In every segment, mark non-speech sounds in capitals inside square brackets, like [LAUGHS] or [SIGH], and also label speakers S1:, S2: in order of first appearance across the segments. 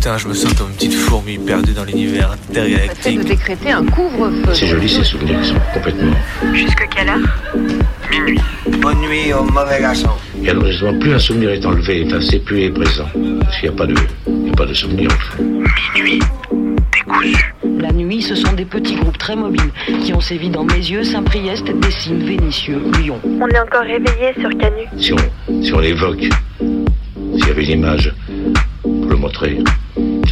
S1: Putain, je me sens comme une petite fourmi perdue dans l'univers intergalactique.
S2: de décréter un couvre-feu.
S3: C'est joli ces souvenirs, ils sont complètement.
S4: Jusque quelle heure?
S5: Minuit.
S6: Bonne nuit au mauvais garçon.
S3: Et alors justement, plus un souvenir est enlevé, enfin, c'est plus est présent. Parce qu'il n'y a pas de, il y a pas de souvenir en fait.
S5: Minuit. Décousu.
S2: La nuit, ce sont des petits groupes très mobiles qui ont sévi dans mes yeux, Saint-Priest, Dessines, Vénitieux, Lyon.
S4: On est encore réveillé sur Canu.
S3: Si on, si on l'évoque, s'il y avait une image pour le montrer,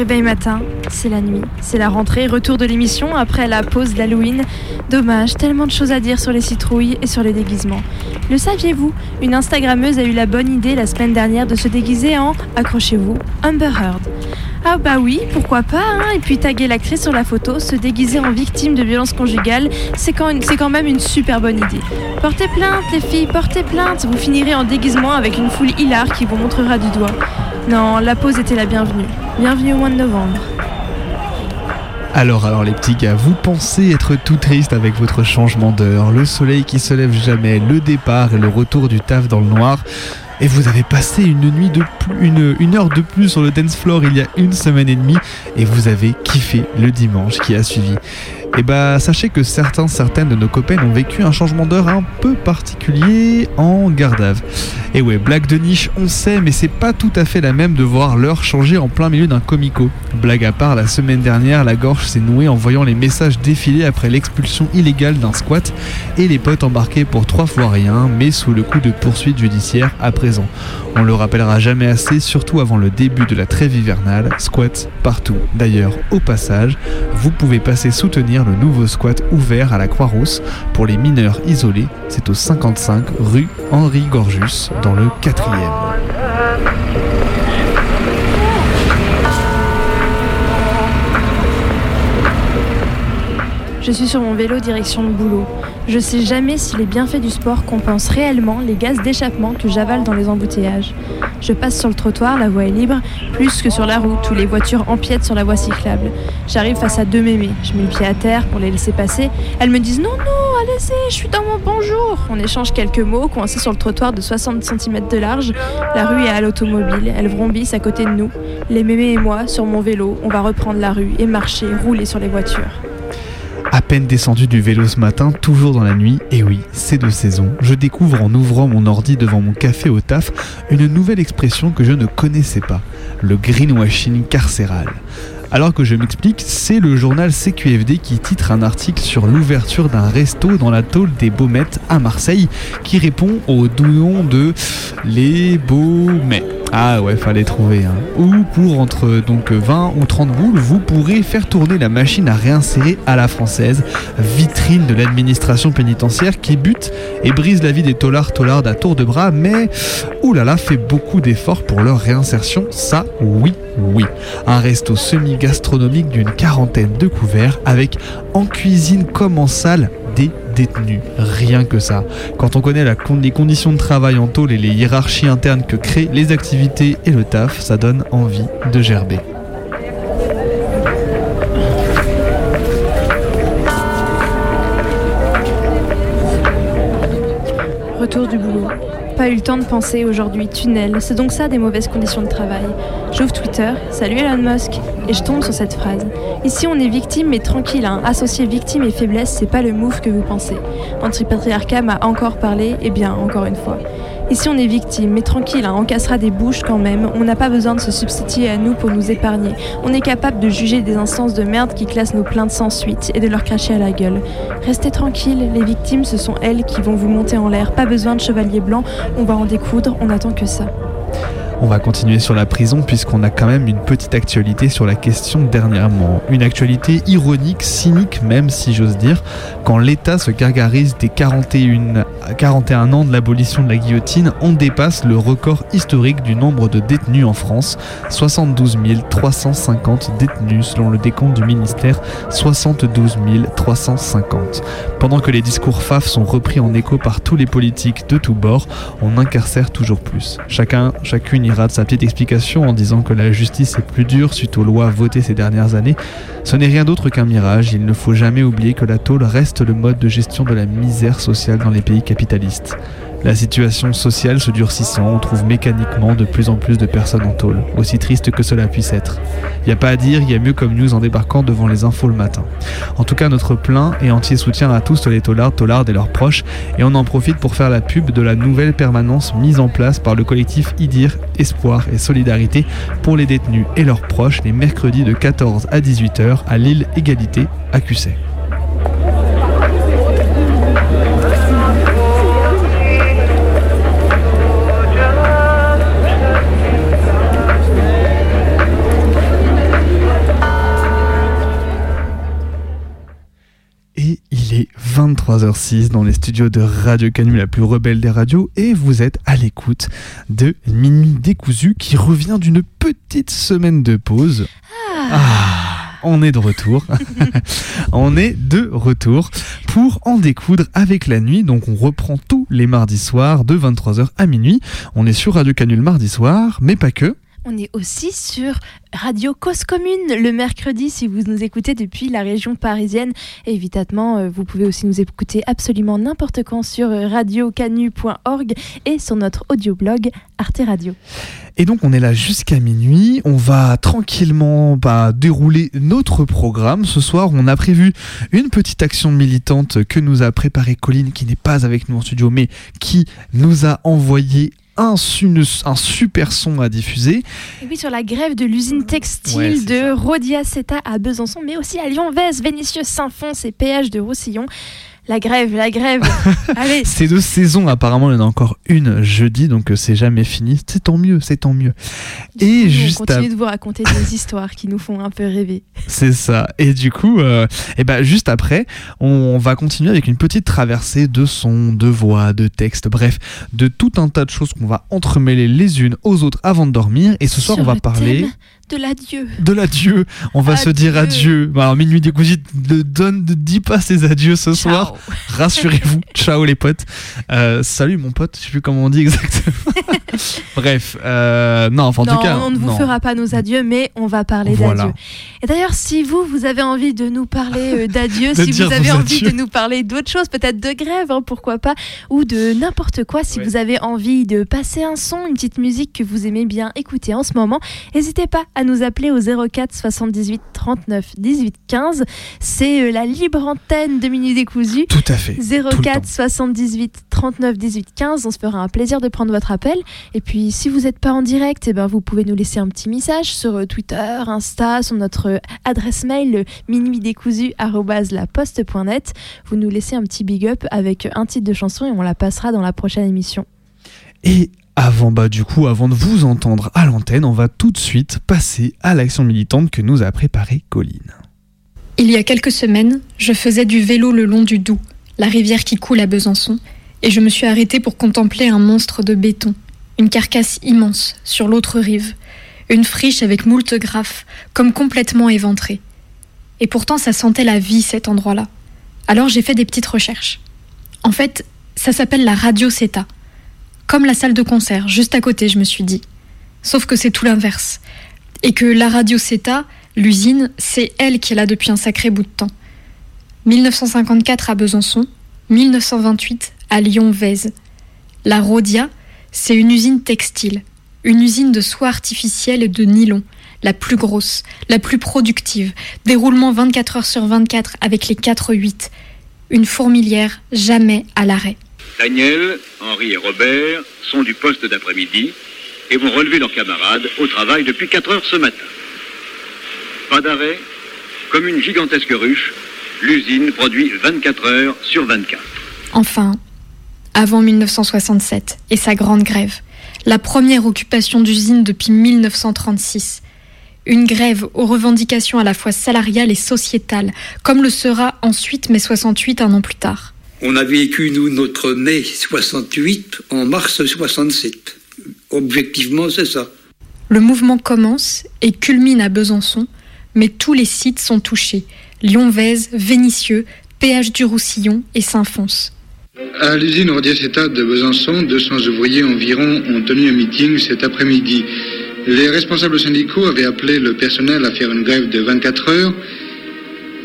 S7: Réveil matin, c'est la nuit, c'est la rentrée, retour de l'émission après la pause d'Halloween. Dommage, tellement de choses à dire sur les citrouilles et sur les déguisements. Le saviez-vous Une Instagrammeuse a eu la bonne idée la semaine dernière de se déguiser en, accrochez-vous, Amber Heard. Ah bah oui, pourquoi pas, hein Et puis taguer l'actrice sur la photo, se déguiser en victime de violence conjugale, c'est quand, quand même une super bonne idée. Portez plainte les filles, portez plainte, vous finirez en déguisement avec une foule hilar qui vous montrera du doigt. Non, la pause était la bienvenue. Bienvenue au mois de novembre.
S8: Alors, alors les petits gars, vous pensez être tout triste avec votre changement d'heure, le soleil qui se lève jamais, le départ et le retour du taf dans le noir et vous avez passé une nuit de plus, une, heure de plus sur le dance floor il y a une semaine et demie et vous avez kiffé le dimanche qui a suivi. Et bah sachez que certains, certaines de nos copains ont vécu un changement d'heure un peu particulier en Gardave. Et ouais, blague de niche, on sait, mais c'est pas tout à fait la même de voir l'heure changer en plein milieu d'un comico. Blague à part, la semaine dernière, la gorge s'est nouée en voyant les messages défiler après l'expulsion illégale d'un squat et les potes embarqués pour trois fois rien, mais sous le coup de poursuite judiciaire à présent. On le rappellera jamais assez, surtout avant le début de la trêve hivernale, squat partout. D'ailleurs, au passage, vous pouvez passer soutenir le nouveau squat ouvert à la Croix-Rousse pour les mineurs isolés. C'est au 55 rue Henri Gorgus, dans le 4e.
S7: Je suis sur mon vélo direction le boulot. Je sais jamais si les bienfaits du sport compensent réellement les gaz d'échappement que j'avale dans les embouteillages. Je passe sur le trottoir, la voie est libre, plus que sur la route où les voitures empiètent sur la voie cyclable. J'arrive face à deux mémés. Je mets le pied à terre pour les laisser passer. Elles me disent non, non, allez-y, je suis dans mon bonjour. On échange quelques mots, coincés sur le trottoir de 60 cm de large. La rue est à l'automobile. Elles vrombissent à côté de nous. Les mémés et moi, sur mon vélo, on va reprendre la rue et marcher, rouler sur les voitures.
S8: À peine descendu du vélo ce matin, toujours dans la nuit, et oui, c'est de saison, je découvre en ouvrant mon ordi devant mon café au taf une nouvelle expression que je ne connaissais pas, le greenwashing carcéral. Alors que je m'explique, c'est le journal CQFD qui titre un article sur l'ouverture d'un resto dans la tôle des Baumettes à Marseille qui répond au douillon de les Baumets. Ah ouais, fallait trouver. Hein. Ou pour entre donc 20 ou 30 boules, vous pourrez faire tourner la machine à réinsérer à la française, vitrine de l'administration pénitentiaire qui bute et brise la vie des tolards tolards à tour de bras, mais oulala, fait beaucoup d'efforts pour leur réinsertion. Ça, oui, oui. Un resto semi-gastronomique d'une quarantaine de couverts avec en cuisine comme en salle des détenus. Rien que ça. Quand on connaît les conditions de travail en tôle et les hiérarchies internes que créent les activités et le taf, ça donne envie de gerber.
S7: Eu le temps de penser aujourd'hui, tunnel, c'est donc ça des mauvaises conditions de travail. J'ouvre Twitter, salut Elon Musk, Et je tombe sur cette phrase. Ici, on est victime, mais tranquille. Hein. Associer victime et faiblesse, c'est pas le move que vous pensez. Antipatriarcat m'a encore parlé, et bien, encore une fois. Ici, on est victime, mais tranquille, hein, on cassera des bouches quand même. On n'a pas besoin de se substituer à nous pour nous épargner. On est capable de juger des instances de merde qui classent nos plaintes sans suite et de leur cracher à la gueule. Restez tranquille, les victimes, ce sont elles qui vont vous monter en l'air. Pas besoin de chevalier blanc, on va en découdre, on attend que ça.
S8: On va continuer sur la prison puisqu'on a quand même une petite actualité sur la question dernièrement. Une actualité ironique, cynique même si j'ose dire, quand l'État se gargarise des 41, 41 ans de l'abolition de la guillotine, on dépasse le record historique du nombre de détenus en France. 72 350 détenus selon le décompte du ministère, 72 350. Pendant que les discours FAF sont repris en écho par tous les politiques de tous bords, on incarcère toujours plus. Chacun, chacune de sa petite explication en disant que la justice est plus dure suite aux lois votées ces dernières années. Ce n'est rien d'autre qu'un mirage. Il ne faut jamais oublier que la tôle reste le mode de gestion de la misère sociale dans les pays capitalistes. La situation sociale se durcissant, on trouve mécaniquement de plus en plus de personnes en tôle, aussi triste que cela puisse être. N'y a pas à dire, il y a mieux comme news en débarquant devant les infos le matin. En tout cas, notre plein et entier soutien à tous les taulards, taulardes et leurs proches, et on en profite pour faire la pub de la nouvelle permanence mise en place par le collectif IDIR, Espoir et Solidarité pour les détenus et leurs proches les mercredis de 14 à 18h à l'île Égalité à Cusset. 23h06 dans les studios de Radio Canu, la plus rebelle des radios, et vous êtes à l'écoute de Minuit décousu qui revient d'une petite semaine de pause. Ah, on est de retour. [LAUGHS] on est de retour pour en découdre avec la nuit. Donc on reprend tous les mardis soirs de 23h à minuit. On est sur Radio Canu le mardi soir, mais pas que.
S7: On est aussi sur Radio Cause Commune le mercredi si vous nous écoutez depuis la région parisienne. Évidemment, euh, vous pouvez aussi nous écouter absolument n'importe quand sur radiocanu.org et sur notre audioblog Arte Radio.
S8: Et donc on est là jusqu'à minuit, on va tranquillement bah, dérouler notre programme. Ce soir on a prévu une petite action militante que nous a préparée Colline qui n'est pas avec nous en studio mais qui nous a envoyé un, un, super son à diffuser.
S7: Et oui, sur la grève de l'usine textile de Rodiaceta à Besançon, mais aussi à Lyon-Vez, Vénitieux, Saint-Fons et péage de Roussillon. La grève, la grève. [LAUGHS] Allez.
S8: Ces deux saisons, apparemment, il y en a encore une jeudi, donc euh, c'est jamais fini. C'est tant mieux, c'est tant mieux.
S7: et juste on continue de vous raconter des [LAUGHS] histoires qui nous font un peu rêver.
S8: C'est ça. Et du coup, euh, et ben juste après, on va continuer avec une petite traversée de sons, de voix, de textes, bref, de tout un tas de choses qu'on va entremêler les unes aux autres avant de dormir. Et ce soir, on va parler
S7: de l'adieu.
S8: De l'adieu. On va se dire adieu. Bah, alors, minuit décousu ne donne, ne dit pas ses adieux ce soir. Rassurez-vous. [LAUGHS] Ciao les potes. Euh, salut mon pote. Je sais plus comment on dit exactement. [LAUGHS] Bref, euh, non, enfin, en tout cas,
S7: on ne vous fera pas nos adieux, mais on va parler d'adieu. Et d'ailleurs, si vous, vous avez envie de nous parler euh, [LAUGHS] d'adieu, si vous avez envie de nous parler d'autre chose, peut-être de grève, hein, pourquoi pas, ou de n'importe quoi, si vous avez envie de passer un son, une petite musique que vous aimez bien écouter en ce moment, n'hésitez pas à nous appeler au 04 78 39 18 15. C'est euh, la libre antenne de Minuit Décousu.
S8: Tout à fait.
S7: 04 78 39 18 15. On se fera un plaisir de prendre votre appel. Et puis, si vous n'êtes pas en direct, eh ben, vous pouvez nous laisser un petit message sur euh, Twitter, Insta, sur notre adresse mail minuitdécousu.net. Vous nous laissez un petit big up avec un titre de chanson et on la passera dans la prochaine émission.
S8: Et avant, bah, du coup, avant de vous entendre à l'antenne, on va tout de suite passer à l'action militante que nous a préparée Colline.
S9: Il y a quelques semaines, je faisais du vélo le long du Doubs, la rivière qui coule à Besançon, et je me suis arrêtée pour contempler un monstre de béton, une carcasse immense sur l'autre rive, une friche avec moult graphes, comme complètement éventrée. Et pourtant, ça sentait la vie cet endroit-là. Alors j'ai fait des petites recherches. En fait, ça s'appelle la Radio CETA comme la salle de concert, juste à côté, je me suis dit. Sauf que c'est tout l'inverse. Et que la radio CETA, l'usine, c'est elle qui est là depuis un sacré bout de temps. 1954 à Besançon, 1928 à Lyon-Vèze. La Rhodia, c'est une usine textile, une usine de soie artificielle et de nylon, la plus grosse, la plus productive, déroulement 24 heures sur 24 avec les 4-8. Une fourmilière jamais à l'arrêt.
S10: Daniel, Henri et Robert sont du poste d'après-midi et vont relever leurs camarades au travail depuis 4 heures ce matin. Pas d'arrêt, comme une gigantesque ruche, l'usine produit 24 heures sur 24.
S9: Enfin, avant 1967 et sa grande grève, la première occupation d'usine depuis 1936. Une grève aux revendications à la fois salariales et sociétales, comme le sera ensuite mai 68 un an plus tard.
S3: On a vécu, nous, notre mai 68 en mars 67. Objectivement, c'est ça.
S9: Le mouvement commence et culmine à Besançon, mais tous les sites sont touchés. Lyon-Vèze, Vénissieux, Péage du Roussillon et Saint-Fons.
S11: À l'usine Rodiaceta de Besançon, 200 ouvriers environ ont tenu un meeting cet après-midi. Les responsables syndicaux avaient appelé le personnel à faire une grève de 24 heures,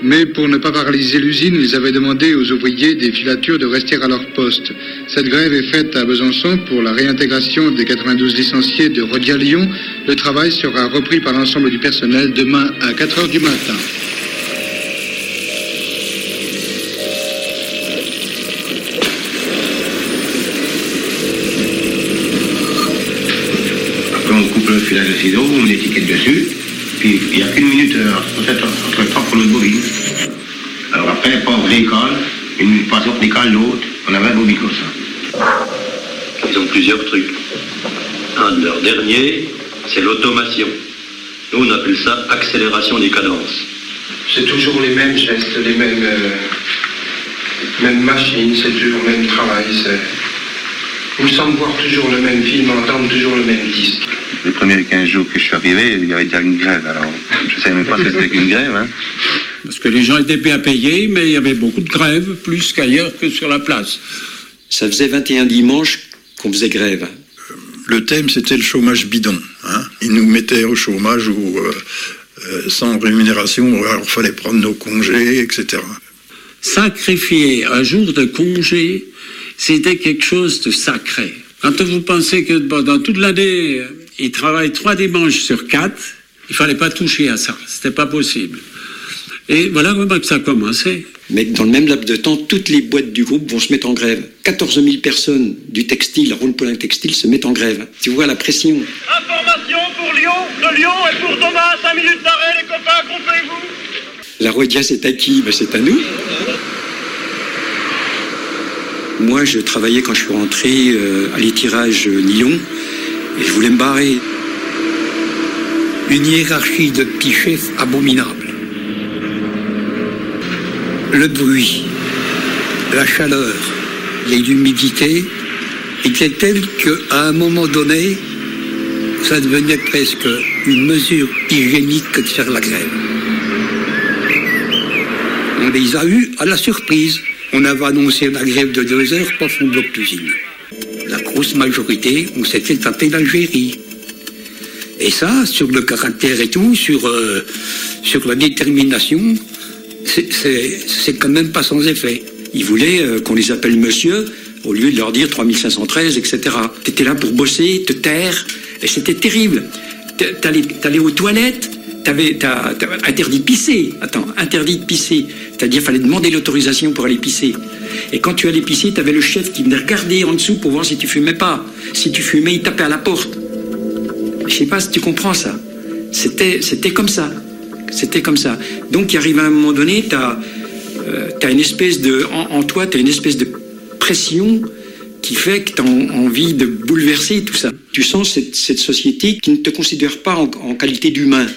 S11: mais pour ne pas paralyser l'usine, ils avaient demandé aux ouvriers des filatures de rester à leur poste. Cette grève est faite à Besançon pour la réintégration des 92 licenciés de Rodia-Lyon. Le travail sera repris par l'ensemble du personnel demain à 4 heures du matin.
S12: on coupe le fil de ciseaux, on met l'étiquette dessus, puis il n'y a qu'une minute euh, peut-être entre le temps pour l'autre bobine. Alors après, pas vraie école, une passion qui décale l'autre, on avait un bobine comme ça.
S13: Ils ont plusieurs trucs. Un de leurs derniers, c'est l'automation. Nous, on appelle ça accélération des cadences.
S14: C'est toujours les mêmes gestes, les mêmes, euh, mêmes machines, c'est toujours le même travail. c'est- Il me semble voir toujours le même film, entendre toujours le même disque.
S12: Les premiers 15 jours que je suis arrivé, il y avait déjà une grève. Alors, je ne savais même pas ce que c'était qu'une grève. Hein.
S15: Parce que les gens étaient bien payés, mais il y avait beaucoup de grèves, plus qu'ailleurs que sur la place.
S16: Ça faisait 21 dimanches qu'on faisait grève.
S17: Le thème, c'était le chômage bidon. Hein. Ils nous mettaient au chômage ou euh, euh, sans rémunération, alors il fallait prendre nos congés, etc.
S15: Sacrifier un jour de congé, c'était quelque chose de sacré. Quand vous pensez que pendant toute l'année, ils travaillent trois dimanches sur quatre, il fallait pas toucher à ça. C'était pas possible. Et voilà comment que ça a commencé.
S16: Mais dans le même laps de temps, toutes les boîtes du groupe vont se mettre en grève. 14 000 personnes du textile, Rhône-Poulain Textile, se mettent en grève. Tu vois la pression.
S18: Information pour Lyon, de Lyon et pour Thomas, 5 minutes d'arrêt, les copains, groupez-vous.
S16: La Rodia, c'est à qui? Ben, C'est à nous. Moi, je travaillais quand je suis rentré euh, à l'étirage euh, Lyon et je voulais me barrer.
S3: Une hiérarchie de petits chefs abominable. Le bruit, la chaleur et l'humidité étaient tels qu'à un moment donné, ça devenait presque une mesure hygiénique que de faire la grève. On les a eus à la surprise. On avait annoncé la grève de deux heures, pas fond bloc d'usine. Grosse majorité, on s'était tapé l'Algérie. Et ça, sur le caractère et tout, sur, euh, la détermination, c'est- quand même pas sans effet.
S16: Ils voulaient euh, qu'on les appelle monsieur au lieu de leur dire 3513, etc. T'étais là pour bosser, te taire, et c'était terrible. T'allais aux toilettes, t'avais t'as- interdit de pisser. Attends, interdit de pisser. C'est-à-dire fallait demander l'autorisation pour aller pisser. Et quand tu allais pisser, t'avais le chef qui venait regarder en dessous pour voir si tu fumais pas. Si tu fumais, il tapait à la porte. Je sais pas si tu comprends ça. C'était, c'était comme ça. C'était comme ça. Donc, il arrive à un moment donné, tu as, une espèce de. En, toi, tu as une espèce de pression qui fait que tu as envie de bouleverser tout ça. Tu sens cette, société qui ne te considère pas en qualité d'humain.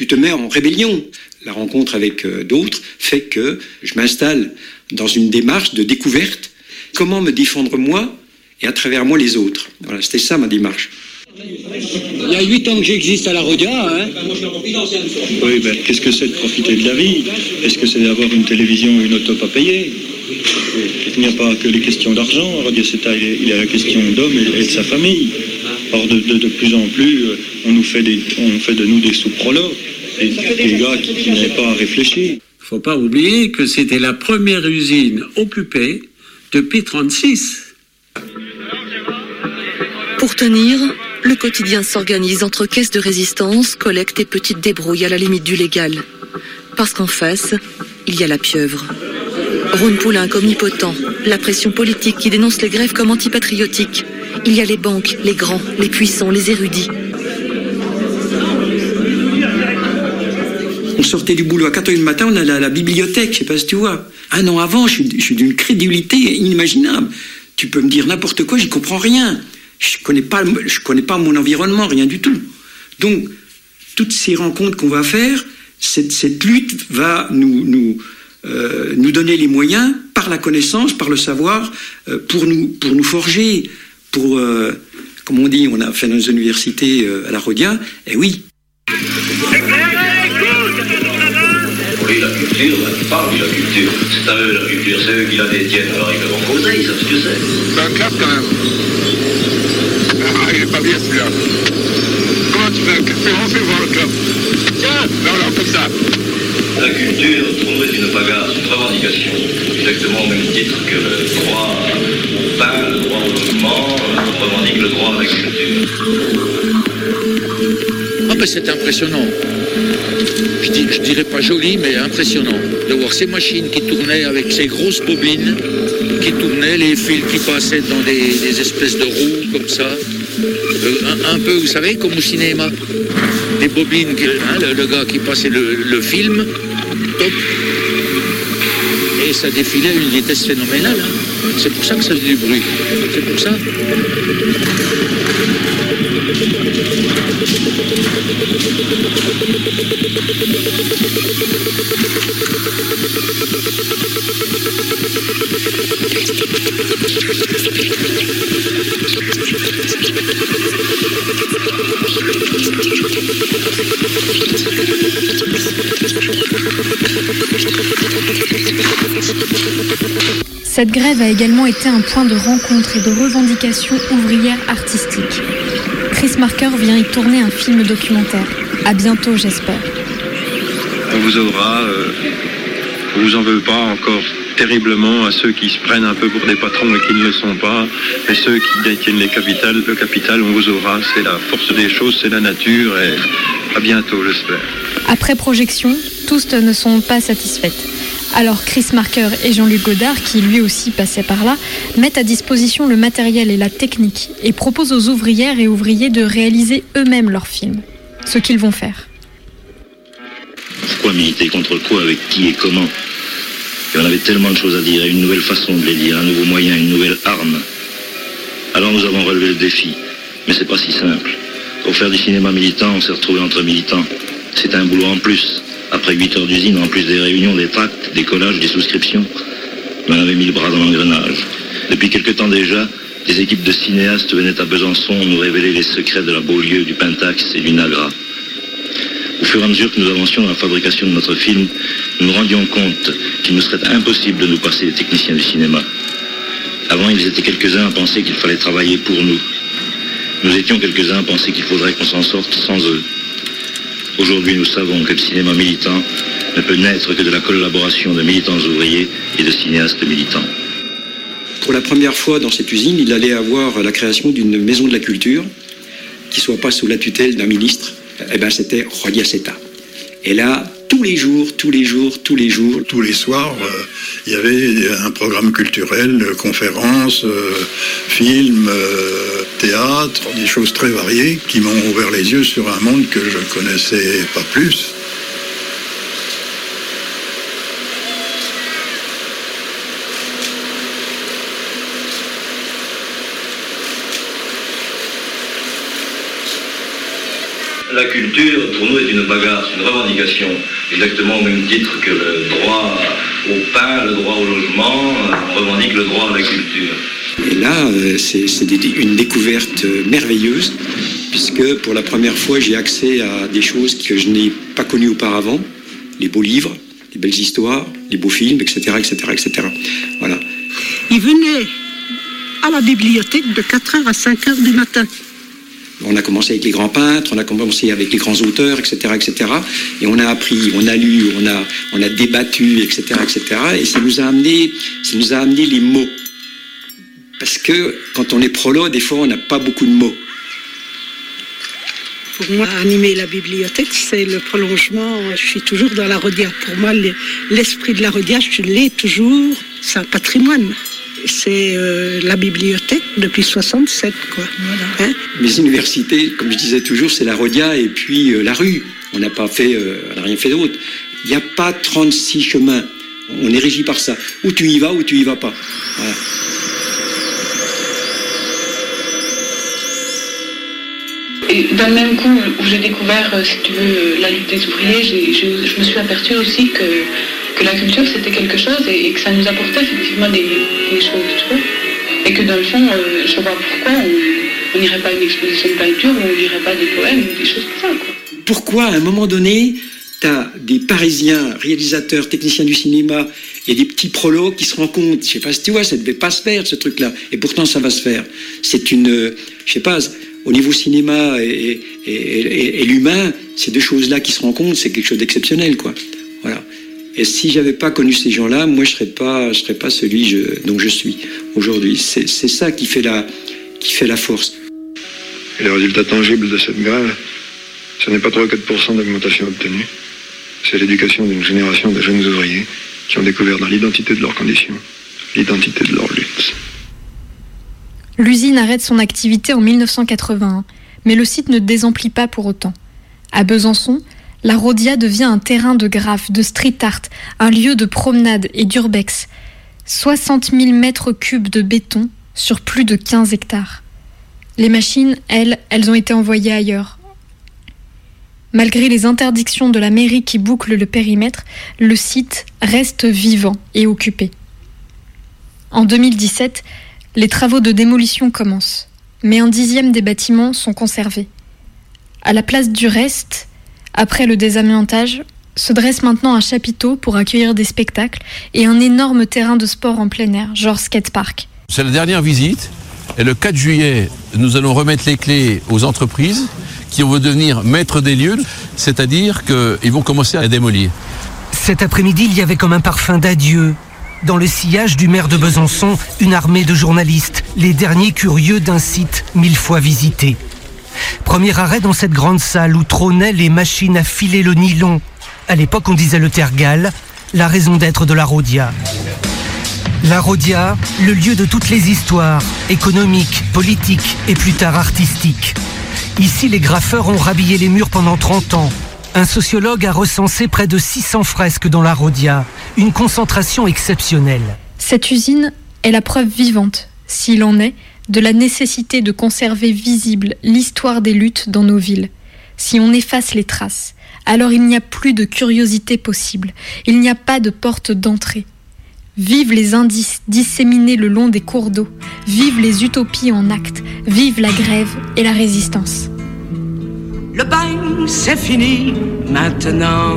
S16: Tu te mets en rébellion. La rencontre avec euh, d'autres fait que je m'installe dans une démarche de découverte. Comment me défendre moi et à travers moi les autres? Voilà, c'était ça ma démarche.
S19: Il y a huit ans que j'existe à la Rodia. Hein.
S20: Oui, ben, qu'est-ce que c'est de profiter de la vie? Est-ce que c'est d'avoir une télévision ou une auto pas payée? Il n'y a pas que les questions d'argent. Il y a- il y a la question d'homme et, et de sa famille. Or, de, de- de plus en plus, euh, on nous fait, des, on fait de nous des sous-prolos, des, des gars qui, qui n'avaient pas à réfléchir.
S15: faut pas oublier que c'était la première usine occupée depuis 36.
S21: Pour tenir,
S22: le quotidien s'organise entre caisses de résistance, collecte et petites débrouilles à la limite du légal. Parce qu'en face, il y a la pieuvre. Rhône Poulain comme omnipotent, la pression politique qui dénonce les grèves comme antipatriotiques. Il y a les banques, les grands, les puissants, les érudits.
S16: On sortait du boulot à 4h du matin, on allait à la bibliothèque, je sais pas si tu vois. Un an avant, je suis, d'une crédulité inimaginable. Tu peux me dire n'importe quoi, j'y comprends rien. Je connais pas, connais pas mon environnement, rien du tout. Donc, toutes ces rencontres qu'on va faire, cette, lutte va nous, euh, nous donner les moyens, par la connaissance, par le savoir, euh, pour, nous, pour nous forger, pour, euh, comme on dit, on a fait nos universités euh, à la Rodia, et oui,
S13: Oui, la culture, tu parles de la culture. C'est à eux la culture, c'est eux qui la détiennent, alors ils peuvent en causer, ils savent ce que c'est.
S11: C'est un clap quand même. Ah, il est pas bien celui-là. Un café On fait voir le club. Tiens, non, non, comme ça.
S13: La culture, est une bagarre, une revendication. Exactement au même titre que le droit au pain, le droit au logement, on revendique le droit à la culture.
S19: Ah ben c'est impressionnant. Je, dis- je dirais pas joli, mais impressionnant. De voir ces machines qui tournaient avec ces grosses bobines, qui tournaient, les fils qui passaient dans des, espèces de roues comme ça. Euh, un, peu, vous savez, comme au cinéma. Des bobines, hein, le, gars qui passait le, le film, top. Et ça défilait à une vitesse phénoménale. hein. C'est pour ça que ça faisait du bruit. C'est pour ça.
S9: Cette grève a également été un point de rencontre et de revendication ouvrière artistique. Chris Marker vient y tourner un film documentaire. À bientôt, j'espère.
S20: On vous aura, euh, on vous en veut pas encore terriblement à ceux qui se prennent un peu pour des patrons et qui ne le sont pas, et ceux qui détiennent les capitales, le capital, on vous aura, c'est la force des choses, c'est la nature, et à bientôt, j'espère.
S9: Après projection, tous ne sont pas satisfaites. Alors Chris Marker et Jean-Luc Godard, qui lui aussi passait par là, mettent à disposition le matériel et la technique et proposent aux ouvrières et ouvriers de réaliser eux-mêmes leurs films. Ce qu'ils vont faire.
S23: Pourquoi militer contre quoi, avec qui et comment? Et on avait tellement de choses à dire, et une nouvelle façon de les dire, un nouveau moyen, une nouvelle arme. Alors nous avons relevé le défi, mais c'est pas si simple. Pour faire du cinéma militant, on s'est retrouvé entre militants. C'est un boulot en plus. Après 8 heures d'usine, en plus des réunions, des tracts, des collages, des souscriptions, on avait mis le bras dans l'engrenage. Depuis quelque temps déjà, des équipes de cinéastes venaient à Besançon nous révéler les secrets de la Beaulieu, du Pentax et du Nagra. Au fur et à mesure que nous avancions dans la fabrication de notre film, nous nous rendions compte qu'il nous serait impossible de nous passer des techniciens du cinéma. Avant, ils étaient quelques-uns à penser qu'il fallait travailler pour nous. Nous étions quelques-uns à penser qu'il faudrait qu'on s'en sorte sans eux. Aujourd'hui, nous savons que le cinéma militant ne peut naître que de la collaboration de militants ouvriers et de cinéastes militants.
S16: Pour la première fois dans cette usine, il allait avoir la création d'une maison de la culture qui soit pas sous la tutelle d'un ministre. Eh ben, c'était Rodia Seta. Et là, tous les jours, tous les jours, tous les jours.
S17: Tous les soirs, euh, il y avait un programme culturel, euh, conférences, euh, films, euh, théâtre, des choses très variées qui m'ont ouvert les yeux sur un monde que je connaissais pas plus.
S13: La culture, pour nous, est une bagarre, une revendication, exactement au même titre que le droit au pain, le droit au logement, euh, on revendique le droit à la culture.
S16: Et là, euh, c'est une découverte euh, merveilleuse, puisque pour la première fois, j'ai accès à des choses que je n'ai pas connues auparavant, les beaux livres, les belles histoires, les beaux films, etc., etc., etc. Voilà.
S24: Il venait à la bibliothèque de 4h à 5h du matin.
S16: On a commencé avec les grands peintres, on a commencé avec les grands auteurs, etc., etc. Et on a appris, on a lu, on a, on a débattu, etc., etc. Et ça nous a amené, les mots. Parce que quand on est prolo, des fois, on n'a pas beaucoup de mots.
S24: Pour moi, animer la bibliothèque, c'est le prolongement. Je suis toujours dans la Rodia. Pour moi, le- l'esprit de la Rodia, je l'ai toujours. C'est un patrimoine. C'est euh, la bibliothèque depuis 67, quoi. Hein
S16: Les universités, comme je disais toujours, c'est la Rodia et puis euh, la rue. On n'a pas fait, euh, on n'a rien fait d'autre. Il n'y a pas 36 chemins. On est régi par ça. Ou tu y vas ou tu y vas pas. Voilà.
S25: Et d'un même coup où j'ai découvert, si tu veux, la lutte des ouvriers, je me suis aperçue aussi que, que la culture c'était quelque chose et, que ça nous apportait effectivement des, choses. Et que dans le fond, euh, je vois pourquoi on n'irait pas à une exposition de peinture ou on lirait pas des poèmes ou des choses comme ça, quoi.
S16: Pourquoi, à un moment donné, tu as des Parisiens, réalisateurs, techniciens du cinéma, et des petits prolos qui se rencontrent Je sais pas si tu vois, ça devait pas se faire, ce truc-là. Et pourtant, ça va se faire. C'est une... euh, Je sais pas, au niveau cinéma et- et l'humain, ces deux choses-là qui se rencontrent, c'est quelque chose d'exceptionnel, quoi. Voilà. Et si j'avais pas connu ces gens-là, moi, je serais pas, je serais pas celui je- dont je suis aujourd'hui. C'est c'est ça qui fait la, qui fait la force.
S20: Et le résultat tangible de cette grève, ce n'est pas 3 4% d'augmentation obtenue. C'est l'éducation d'une génération de jeunes ouvriers qui ont découvert dans l'identité de leurs conditions, l'identité de leur lutte.
S9: L'usine arrête son activité en 1981, mais le site ne désemplit pas pour autant. À Besançon, la Rodia devient un terrain de graphes, de street art, un lieu de promenade et d'urbex. 60 000 mètres cubes de béton sur plus de 15 hectares. Les machines, elles, elles ont été envoyées ailleurs. Malgré les interdictions de la mairie qui bouclent le périmètre, le site reste vivant et occupé. En 2017, les travaux de démolition commencent, mais un dixième des bâtiments sont conservés. À la place du reste, après le désamiantage, se dresse maintenant un chapiteau pour accueillir des spectacles et un énorme terrain de sport en plein air, genre skatepark.
S26: C'est la dernière visite. Et le 4 juillet, nous allons remettre les clés aux entreprises qui vont devenir maîtres des lieux, c'est-à-dire qu'ils vont commencer à démolir.
S27: Cet après-midi, il y avait comme un parfum d'adieu. Dans le sillage du maire de Besançon, une armée de journalistes, les derniers curieux d'un site mille fois visité. Premier arrêt dans cette grande salle où trônaient les machines à filer le nylon. À l'époque, on disait le tergal, la raison d'être de la Rodia. La Rodia, le lieu de toutes les histoires, économiques, politiques et plus tard artistiques. Ici, les graffeurs ont rhabillé les murs pendant 30 ans. Un sociologue a recensé près de 600 fresques dans la Rodia, une concentration exceptionnelle.
S9: Cette usine est la preuve vivante, s'il en est, de la nécessité de conserver visible l'histoire des luttes dans nos villes. Si on efface les traces, alors il n'y a plus de curiosité possible, il n'y a pas de porte d'entrée. Vive les indices disséminés le long des cours d'eau, vive les utopies en actes, vive la grève et la résistance.
S28: Le bain, c'est fini maintenant.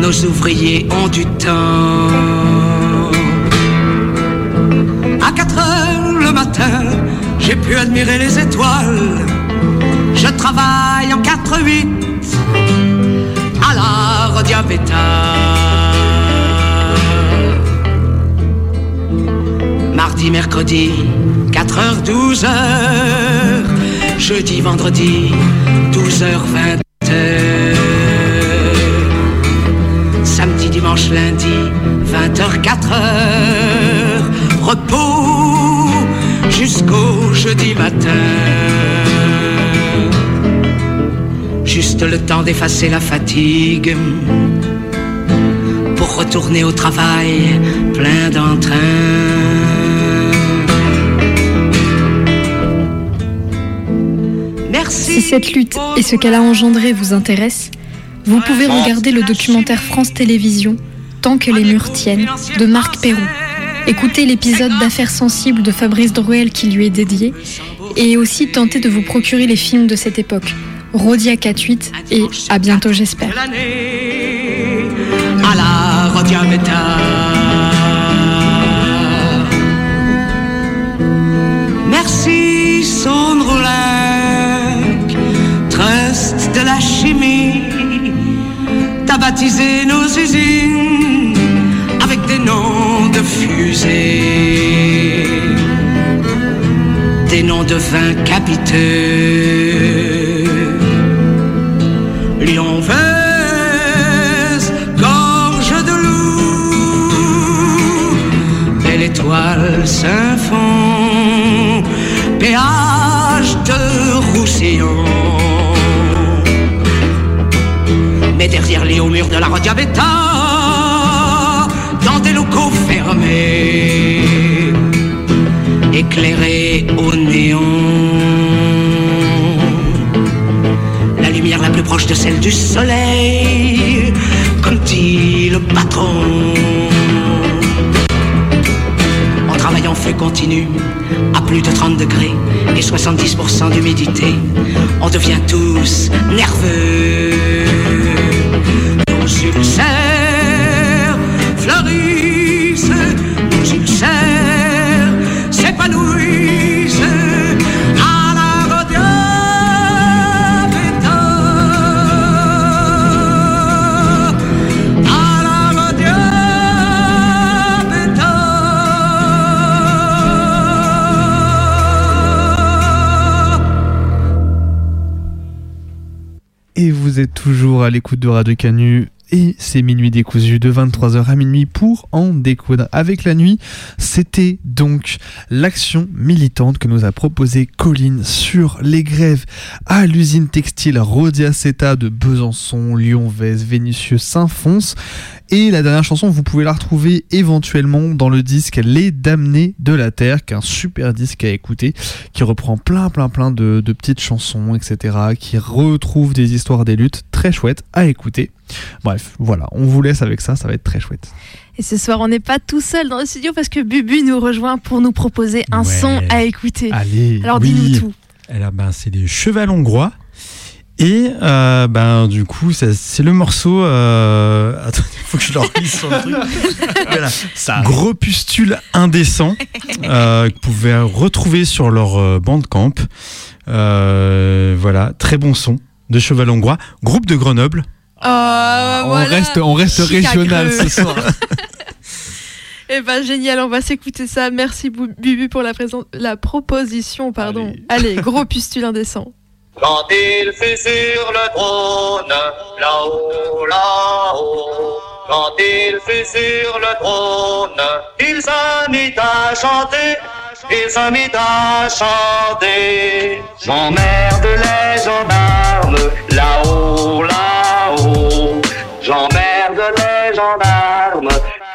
S28: Nos ouvriers ont du temps. À 4 heures j'ai pu admirer les étoiles. Je travaille en 4-8 à la Rodiabeta. Mardi, mercredi, 4h, 12h. Jeudi, vendredi, 12h, 20h. Samedi, dimanche, lundi, 20h, 4h. Repos jusqu'au jeudi matin. Juste le temps d'effacer la fatigue pour retourner au travail plein d'entrain.
S9: Si cette lutte et ce qu'elle a engendré vous intéressent, vous pouvez regarder le documentaire France Télévisions Tant que les murs tiennent de Marc Perron. Écoutez l'épisode d'Affaires sensibles de Fabrice Drouel qui lui est dédié et aussi tenter de vous procurer les films de cette époque. Rodia 48 et à bientôt j'espère.
S28: à la. Merci Sondrolec, trust de la chimie, t'as baptisé nos usines des noms de fusées, des noms de vins capiteux. Lyon Vez, gorge de loup, belle étoile Saint-Fond, péage de Roussillon. Mais derrière les hauts murs de la Rodiabetta, éclairés au néon, la lumière la plus proche de celle du soleil, comme dit le patron. En travaillant fait continu, à plus de 30 degrés et 70% d'humidité, on devient tous nerveux. Nos ulcères fleurissent,
S8: toujours à l'écoute de Radio Canu. Et c'est minuit décousu de 23h à minuit pour en découdre. Avec la nuit, c'était donc l'action militante que nous a proposée Colline sur les grèves à l'usine textile Rodiaceta de Besançon, Lyon-Vez, Vénitieux, Saint-Fons. Et la dernière chanson, vous pouvez la retrouver éventuellement dans le disque Les Damnés de la Terre, qui est un super disque à écouter, qui reprend plein plein plein de, de petites chansons, etc., qui retrouve des histoires des luttes très chouettes à écouter. Bref, voilà, on vous laisse avec ça, ça va être très chouette.
S7: Et ce soir, on n'est pas tout seul dans le studio parce que Bubu nous rejoint pour nous proposer un
S29: Ouais.
S7: son à écouter.
S29: Allez,
S7: Alors
S29: oui.
S7: dis-nous tout.
S29: Alors, ben, c'est des cheval hongrois. Et euh, ben du coup, ça- c'est le morceau. Euh... [LAUGHS] Attends, il faut que je le relise sur le truc. [LAUGHS] Voilà. Gros pustule indécent [LAUGHS] euh, que vous pouvez retrouver sur leur euh, bandcamp. Euh, voilà, très bon son de cheval hongrois. Groupe de Grenoble.
S7: Euh,
S8: on
S7: voilà.
S8: reste, on reste
S7: Chicagreux.
S8: régional ce soir. [LAUGHS]
S7: Eh ben génial, on va s'écouter ça. Merci Bubu pour la, présent- la proposition. Pardon. [LAUGHS] Allez, gros pustule indécent.
S18: Quand il fut sur le trône, là-haut, là-haut, quand il fut sur le trône, il se mit à chanter, il se mit à chanter. J'emmerde les gendarmes, là-haut, là-haut, j'emmerde les gendarmes,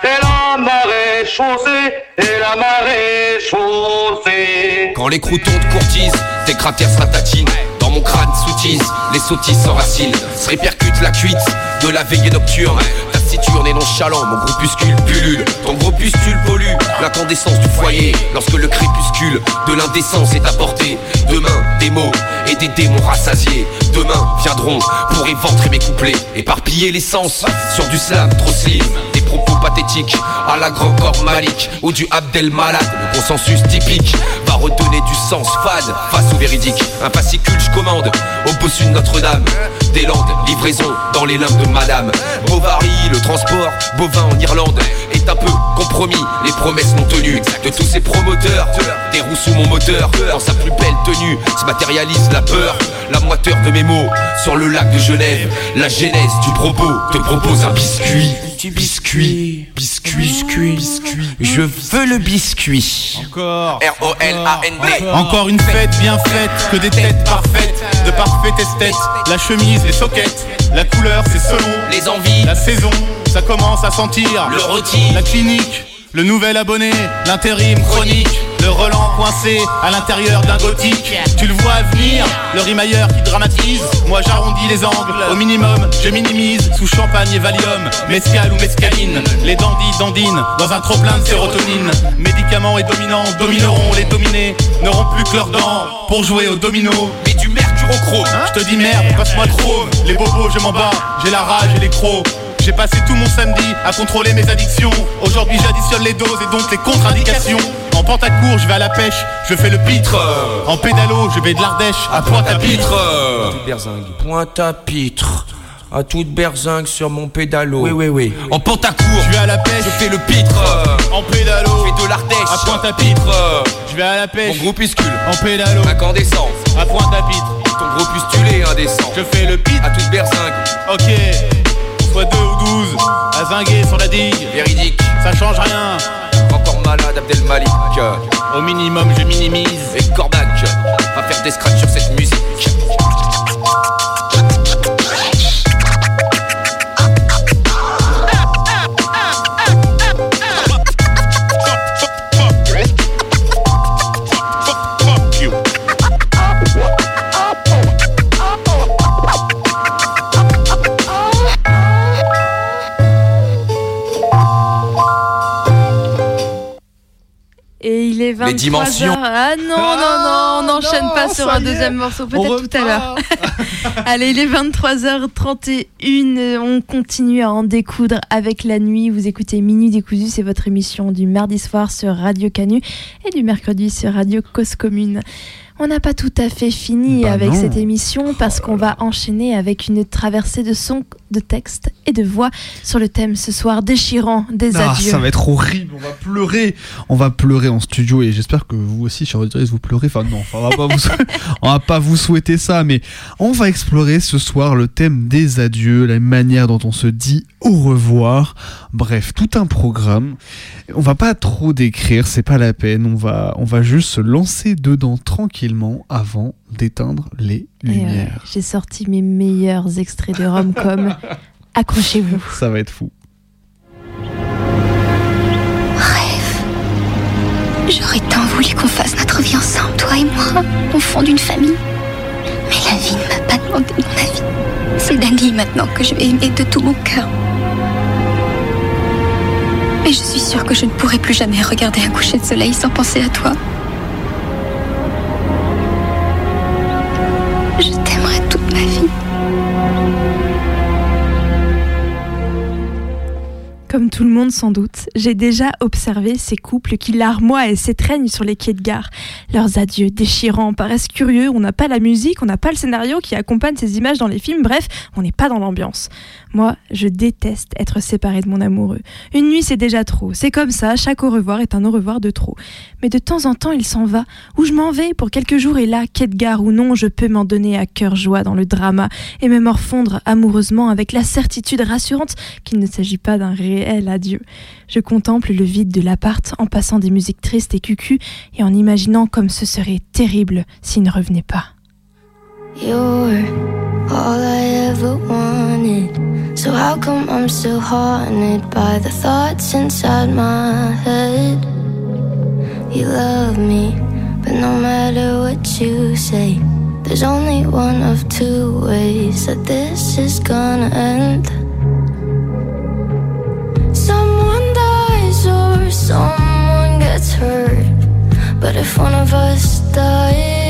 S18: et la marée chaussée, et la marée chaussée.
S30: Quand les croutons te courtisent, tes cratères se ratatinent. Dans mon crâne soutise, les sottises s'enracinent. Se répercute la cuite de la veillée nocturne. Taciturne et nonchalant, mon groupuscule pullule. Ton groupuscule pollue l'incandescence du foyer. Lorsque le crépuscule de l'indécence est apporté. Demain, des mots et des démons rassasiés. Demain viendront pour éventrer mes couplets. Éparpiller l'essence sur du slam trop slim. Des propos pathétiques à la grand corps Malik ou du Abdel Malak. Le consensus typique va redonner du sens fade face au véridique. Un fascicule, je commande au bossu de Notre-Dame. Des Landes, livraison dans les limbes de Madame. Bovary, le transport bovin en Irlande est un peu compromis. Les promesses non tenues de tous ces promoteurs. Des roues sous mon moteur, dans sa plus belle tenue, se matérialise la peur. La moiteur de mes mots sur le lac de Genève. La genèse du propos te propose un biscuit. Biscuit, biscuit, biscuit, biscuit. Je veux le biscuit.
S21: Encore.
S30: R-O-L-A-N-D.
S21: Encore une fête bien faite, que des têtes parfaites, de parfaites esthètes. La chemise, les soquettes, la couleur, c'est selon
S30: les envies,
S21: la saison. Ça commence à sentir
S30: Le rôti.
S21: la clinique, le nouvel abonné, l'intérim chronique. Le Roland coincé à l'intérieur d'un gothique. Tu le vois venir, le rimailleur qui dramatise. Moi j'arrondis les angles, au minimum je minimise. Sous champagne et valium, mescal ou mescaline. Les dandys dandinent dans un trop plein de sérotonine. Médicaments et dominants domineront les dominés. N'auront plus que leurs dents pour jouer au domino.
S30: Mais du mercurochrome.
S21: Je te dis merde, passe-moi le chrome. Les bobos, je m'en bats, j'ai la rage et les crocs. J'ai passé tout mon samedi à contrôler mes addictions. Aujourd'hui, j'additionne les doses et donc les contre-indications. En pentacourt, je vais à la pêche, je fais le pitre. En pédalo, je vais de l'Ardèche à Pointe-à-Pitre.
S30: Berzingue. Pointe à pitre. À toute berzingue sur mon pédalo. Oui, oui, oui. En pantacourt.
S21: Je vais à la pêche,
S30: Je fais le pitre.
S21: en pédalo.
S30: Je fais de l'Ardèche.
S21: À Pointe-à-Pitre.
S30: Euh,
S21: Je vais à la pêche,
S30: Mon groupuscule.
S21: en pédalo.
S30: Incandescent.
S21: À Pointe-à-Pitre.
S30: Ton gros pustulé indécent.
S21: Je fais le pitre.
S30: À toute berzingue.
S21: Ok. Soit deux ou douze, à zinguer sur la digue.
S30: Véridique.
S21: Ça change rien.
S30: Encore malade Abdelmalik.
S21: Au minimum, je minimise.
S30: Et Corbac va faire des scratchs sur cette musique.
S7: Est 23
S30: dimensions.
S7: heures. Ah non, non, non, on n'enchaîne pas sur un deuxième morceau, peut-être tout à l'heure. [LAUGHS] Allez, il est 23h31. On continue à en découdre avec la nuit. Vous écoutez Minuit décousu, c'est votre émission du mardi soir sur Radio Canu et du mercredi sur Radio Cause Commune. On n'a pas tout à fait fini
S8: Bah
S7: avec
S8: non.
S7: cette émission parce qu'on va enchaîner avec une traversée de sons, de textes et de voix sur le thème ce soir déchirant des
S8: Ah,
S7: adieux.
S8: ça va être horrible, on va pleurer. On va pleurer en studio et j'espère que vous aussi, chers auditeurs, vous pleurez. Enfin, non, on, va pas vous [LAUGHS] on va pas vous souhaiter ça, mais on va explorer ce soir le thème des adieux, la manière dont on se dit au revoir. Bref, tout un programme. On va pas trop décrire, c'est pas la peine. On va, on va juste se lancer dedans tranquillement avant d'éteindre les
S7: Et, euh,
S8: lumières.
S7: J'ai sorti mes meilleurs extraits de rom-com. [LAUGHS] Accrochez-vous.
S8: Ça va être fou.
S31: J'aurais tant voulu qu'on fasse notre vie ensemble, toi et moi, au fond d'une famille. Mais la vie ne m'a pas demandé mon avis. C'est Danny maintenant que je vais aimer de tout mon cœur. Mais je suis sûre que je ne pourrai plus jamais regarder un coucher de soleil sans penser à toi.
S7: Comme tout le monde sans doute, j'ai déjà observé ces couples qui larmoient et s'étreignent sur les quais de gare. Leurs adieux déchirants paraissent curieux, on n'a pas la musique, on n'a pas le scénario qui accompagne ces images dans les films, bref, on n'est pas dans l'ambiance. Moi, je déteste être séparée de mon amoureux. Une nuit, c'est déjà trop, c'est comme ça, chaque au revoir est un au revoir de trop. Mais de temps en temps, il s'en va, ou je m'en vais pour quelques jours et là, gare ou non, je peux m'en donner à cœur joie dans le drama et me morfondre amoureusement avec la certitude rassurante qu'il ne s'agit pas d'un réel adieu. Je contemple le vide de l'appart en passant des musiques tristes et cucu et en imaginant comme ce serait terrible s'il ne revenait pas.
S32: You're all I ever wanted. So how come I'm still haunted by the thoughts inside my head? You love me, but no matter what you say, there's only one of two ways that this is gonna end. Someone dies or someone gets hurt. But if one of us dies,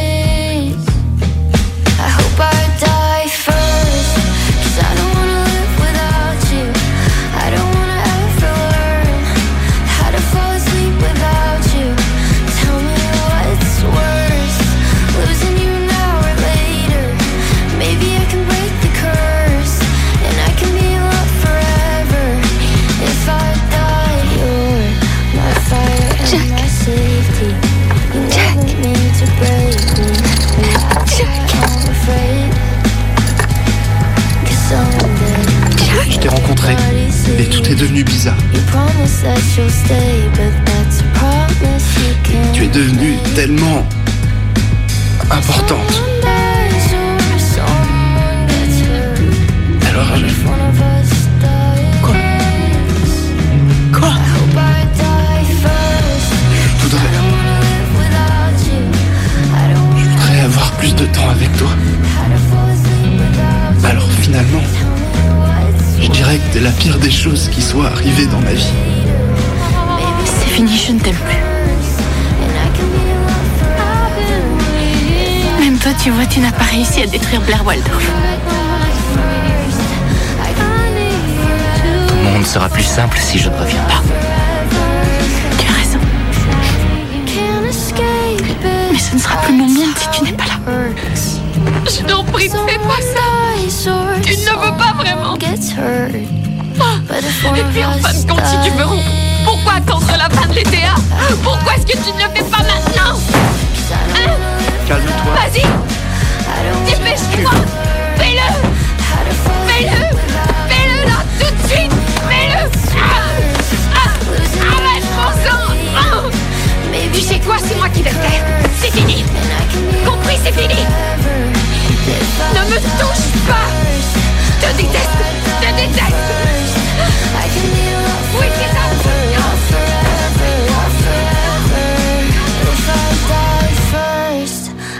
S33: et tout est devenu bizarre. Tu es devenue tellement importante. Alors, Quoi?
S32: I hope I die first.
S33: je voudrais, je voudrais avoir plus de temps avec toi. Alors finalement, je dirais que t'es la pire des choses qui soit arrivée dans ma vie.
S31: C'est fini, je ne t'aime plus. Même toi, tu vois, tu n'as pas réussi à détruire Blair Waldorf.
S33: Ton monde sera plus simple si je ne reviens pas.
S31: Tu as raison. Mais ce ne sera plus mon monde si tu n'es pas là. Je t'en prie, fais pas ça. Tu ne veux pas vraiment. Et puis en fin de compte, si tu me rompes, pourquoi attendre la fin de l'été Pourquoi est-ce que tu ne le fais pas maintenant? Hein?
S33: Calme-toi.
S31: Vas-y. Dépêche-toi. Fais-le. Fais-le. Fais-le là tout de suite. Fais-le. Ah, ah, arrête mon sang. Ah.
S32: Tu sais
S31: quoi, c'est moi qui vais le faire. C'est fini. Compris, c'est fini.
S32: Ne me
S31: touche pas
S32: Je
S31: te déteste, je te déteste
S32: Oui,
S31: c'est ça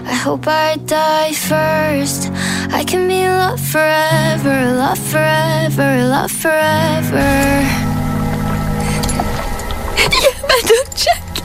S32: I hope I die first. I can be love forever, love forever, love forever.
S31: Il y a
S8: pas de Jack.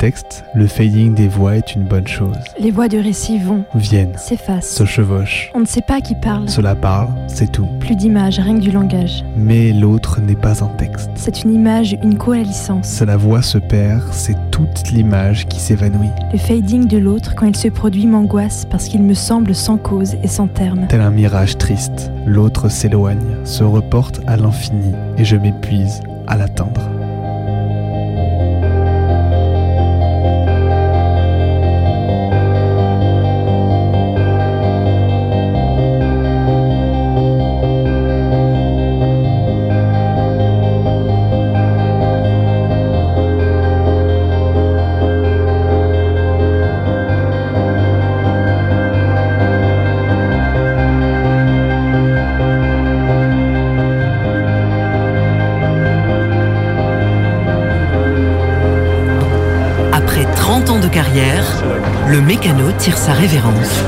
S8: Texte, le fading des voix est une bonne chose.
S7: Les voix du récit vont,
S8: Viennent,
S7: s'effacent.
S8: se chevauchent.
S7: On ne sait pas qui parle.
S8: Cela parle, c'est tout.
S7: Plus d'images, rien que du langage.
S8: Mais l'autre n'est pas un texte.
S7: C'est une image, une coalescence.
S8: Si la voix se perd, c'est toute l'image qui s'évanouit.
S7: Le fading de l'autre, quand il se produit, m'angoisse parce qu'il me semble sans cause et sans terme.
S8: Tel un mirage triste, l'autre s'éloigne, se reporte à l'infini, et je m'épuise à l'atteindre.
S34: Mécano tire sa révérence.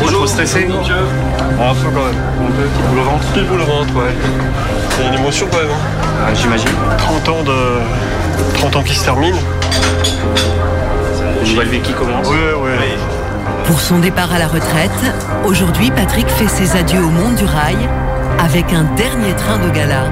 S35: Bonjour, stressé Un peu quand même. Un peu. Boule au ventre Petit boule au ventre, ouais. C'est une émotion quand même. hein. J'imagine. 30 ans de. 30 ans qui se terminent. Une nouvelle vie qui commence. Oui, oui.
S34: Pour son départ à la retraite, aujourd'hui Patrick fait ses adieux au monde du rail avec un dernier train de gala.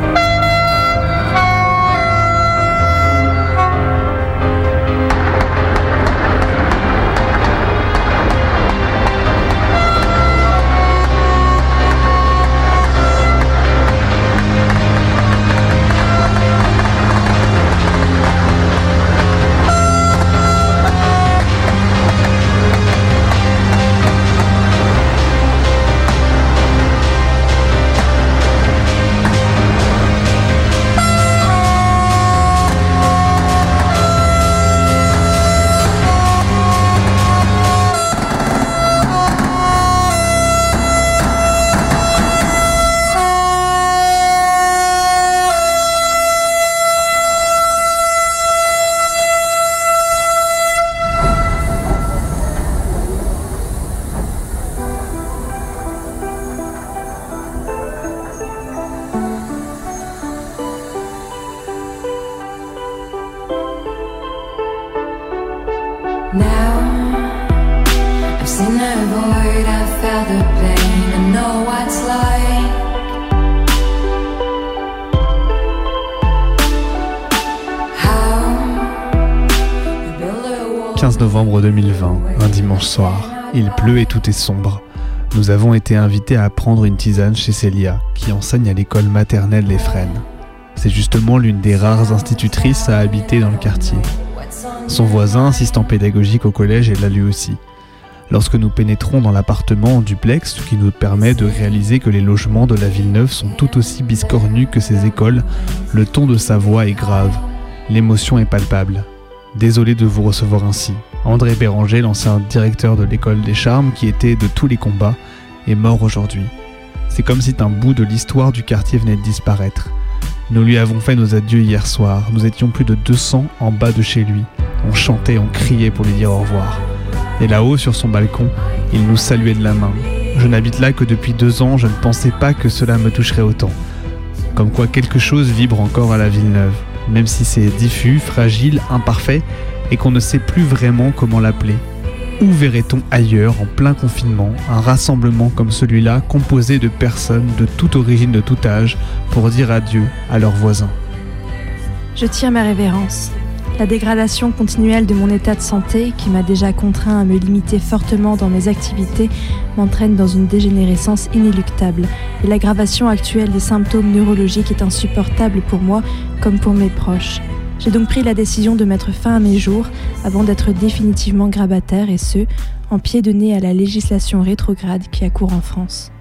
S8: 2020, un dimanche soir. Il pleut et tout est sombre. Nous avons été invités à prendre une tisane chez Célia, qui enseigne à l'école maternelle Les Fresnes. C'est justement l'une des rares institutrices à habiter dans le quartier. Son voisin, assistant pédagogique au collège, est là lui aussi. Lorsque nous pénétrons dans l'appartement en duplex, ce qui nous permet de réaliser que les logements de la ville neuve sont tout aussi biscornus que ses écoles, le ton de sa voix est grave. L'émotion est palpable. Désolé de vous recevoir ainsi. André Béranger, l'ancien directeur de l'école des charmes qui était de tous les combats, est mort aujourd'hui. C'est comme si un bout de l'histoire du quartier venait de disparaître. Nous lui avons fait nos adieux hier soir. Nous étions plus de 200 en bas de chez lui. On chantait, on criait pour lui dire au revoir. Et là-haut, sur son balcon, il nous saluait de la main. Je n'habite là que depuis deux ans, je ne pensais pas que cela me toucherait autant. Comme quoi quelque chose vibre encore à la Villeneuve, même si c'est diffus, fragile, imparfait, et qu'on ne sait plus vraiment comment l'appeler. Où verrait-on ailleurs, en plein confinement, un rassemblement comme celui-là, composé de personnes de toute origine, de tout âge, pour dire adieu à leurs voisins?
S7: Je tire ma révérence. La dégradation continuelle de mon état de santé, qui m'a déjà contraint à me limiter fortement dans mes activités, m'entraîne dans une dégénérescence inéluctable, et l'aggravation actuelle des symptômes neurologiques est insupportable pour moi comme pour mes proches. J'ai donc pris la décision de mettre fin à mes jours avant d'être définitivement grabataire et ce, en pied de nez à la législation rétrograde qui accourt en France.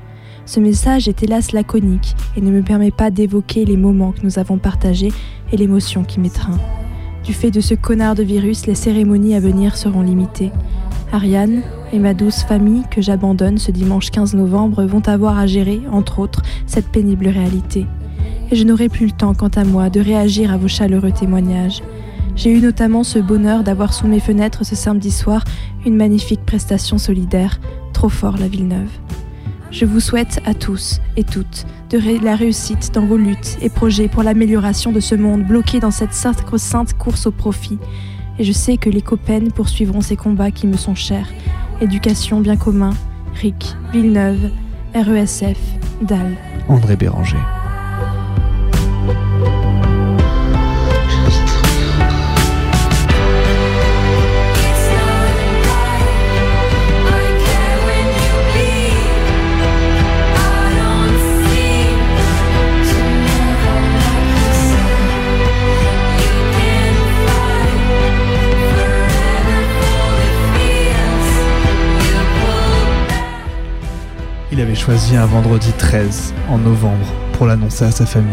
S7: Ce message est hélas laconique et ne me permet pas d'évoquer les moments que nous avons partagés et l'émotion qui m'étreint. Du fait de ce connard de virus, les cérémonies à venir seront limitées. Ariane et ma douce famille que j'abandonne ce dimanche 15 novembre vont avoir à gérer, entre autres, cette pénible réalité. Et je n'aurai plus le temps, quant à moi, de réagir à vos chaleureux témoignages. J'ai eu notamment ce bonheur d'avoir sous mes fenêtres ce samedi soir une magnifique prestation solidaire, trop fort la Villeneuve. Je vous souhaite à tous et toutes de la réussite dans vos luttes et projets pour l'amélioration de ce monde bloqué dans cette sacro-sainte course au profit. Et je sais que les copains poursuivront ces combats qui me sont chers. Éducation bien commun, RIC, Villeneuve, RESF, DAL.
S8: André Béranger. Il avait choisi un vendredi 13, en novembre, pour l'annoncer à sa famille.